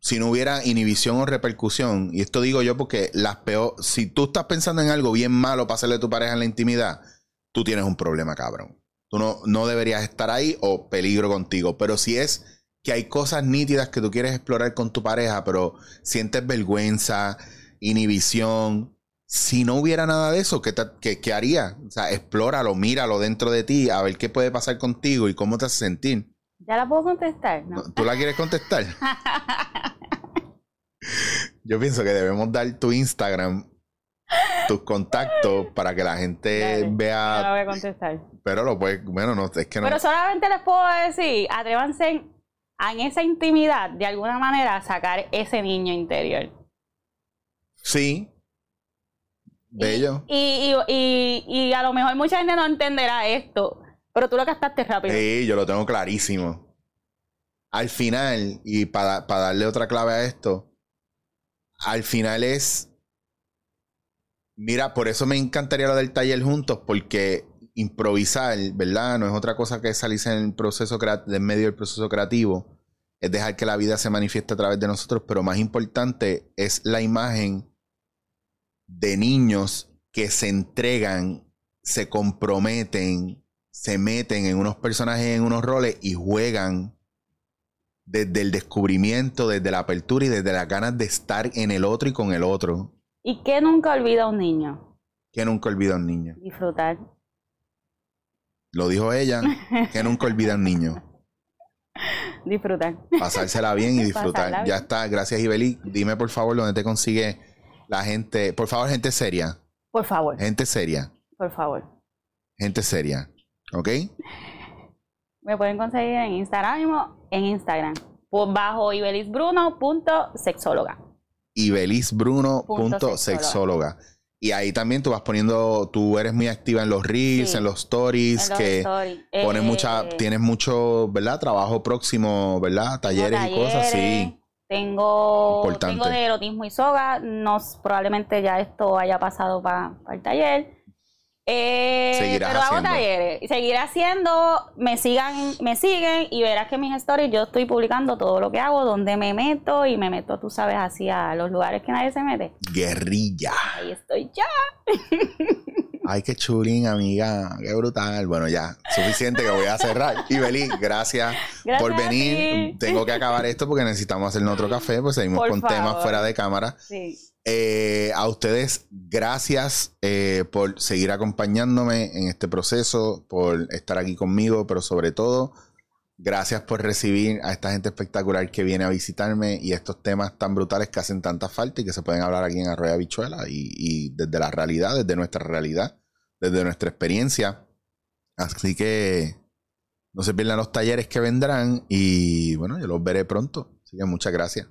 [SPEAKER 1] si no hubiera inhibición o repercusión, y esto digo yo porque las peor, si tú estás pensando en algo bien malo para hacerle a tu pareja en la intimidad, tú tienes un problema, cabrón. Tú no, no deberías estar ahí o peligro contigo. Pero si es que hay cosas nítidas que tú quieres explorar con tu pareja, pero sientes vergüenza, inhibición. Si no hubiera nada de eso, ¿qué, te- qué- qué haría? O sea, explóralo, míralo dentro de ti, a ver qué puede pasar contigo y cómo te hace sentir.
[SPEAKER 2] ¿Ya la puedo contestar? No.
[SPEAKER 1] ¿Tú la quieres contestar? [LAUGHS] Yo pienso que debemos dar tu Instagram, tus contactos, para que la gente
[SPEAKER 2] Dale, No la
[SPEAKER 1] vea.
[SPEAKER 2] voy a contestar.
[SPEAKER 1] Pero lo puedes, bueno, no, es que no.
[SPEAKER 2] Pero solamente les puedo decir, atrévanse en, esa intimidad, de alguna manera, sacar ese niño interior.
[SPEAKER 1] Sí. Bello.
[SPEAKER 2] Y, y, y, y a lo mejor mucha gente no entenderá esto, pero tú lo captaste rápido.
[SPEAKER 1] Sí, yo lo tengo clarísimo. Al final, y para darle otra clave a esto, al final es. Mira, por eso me encantaría lo del taller juntos, porque improvisar, ¿verdad? No es otra cosa que salirse en el proceso en medio del proceso creativo. Es dejar que la vida se manifieste a través de nosotros, pero más importante es la imagen de niños que se entregan, se comprometen, se meten en unos personajes, en unos roles y juegan desde el descubrimiento, desde la apertura y desde las ganas de estar en el otro y con el otro.
[SPEAKER 2] ¿Y qué nunca olvida un niño?
[SPEAKER 1] Que nunca olvida un niño.
[SPEAKER 2] Disfrutar.
[SPEAKER 1] Lo dijo ella, que nunca olvida a un niño. [LAUGHS]
[SPEAKER 2] Disfrutar.
[SPEAKER 1] Pasársela bien y disfrutar. Ya está. Gracias, Ibeli. Dime, por favor, dónde te consigue la gente. Por favor, gente seria.
[SPEAKER 2] Por favor,
[SPEAKER 1] Gente seria.
[SPEAKER 2] por favor.
[SPEAKER 1] Gente seria. ¿Ok?
[SPEAKER 2] Me pueden conseguir en Instagram, mismo, en Instagram, por bajo ibelisbruno.sexóloga.
[SPEAKER 1] ibelisbruno.sexóloga. Y ahí también tú vas poniendo, tú eres muy activa en los reels,
[SPEAKER 2] Sí.
[SPEAKER 1] en los stories,
[SPEAKER 2] En los
[SPEAKER 1] que
[SPEAKER 2] stories.
[SPEAKER 1] pones
[SPEAKER 2] Eh,
[SPEAKER 1] mucha, tienes mucho, ¿verdad? Trabajo próximo, ¿verdad? Talleres, y cosas, sí.
[SPEAKER 2] Tengo,
[SPEAKER 1] Importante.
[SPEAKER 2] tengo de erotismo y soga. No, probablemente ya esto haya pasado para el taller. Eh,
[SPEAKER 1] Seguirás
[SPEAKER 2] pero hago
[SPEAKER 1] haciendo.
[SPEAKER 2] talleres. Seguiré haciendo. Me sigan, me siguen y verás que en mis stories yo estoy publicando todo lo que hago, donde me meto y me meto, tú sabes, así a los lugares que nadie se mete.
[SPEAKER 1] Guerrilla.
[SPEAKER 2] Ahí estoy ya. [LAUGHS]
[SPEAKER 1] Ay, qué chulín, amiga. Qué brutal. Bueno, ya, suficiente que voy a cerrar. Ibeli, gracias,
[SPEAKER 2] Gracias
[SPEAKER 1] por venir. Tengo que acabar esto porque necesitamos hacer otro café, pues seguimos
[SPEAKER 2] Por
[SPEAKER 1] con temas fuera de cámara.
[SPEAKER 2] Sí.
[SPEAKER 1] Eh, a ustedes, gracias eh, por seguir acompañándome en este proceso, por estar aquí conmigo, pero sobre todo, gracias por recibir a esta gente espectacular que viene a visitarme y estos temas tan brutales que hacen tanta falta y que se pueden hablar aquí en Arroyo Bichuela y, y desde la realidad, desde nuestra realidad, desde nuestra experiencia. Así que no se pierdan los talleres que vendrán y bueno, yo los veré pronto. Así que muchas gracias.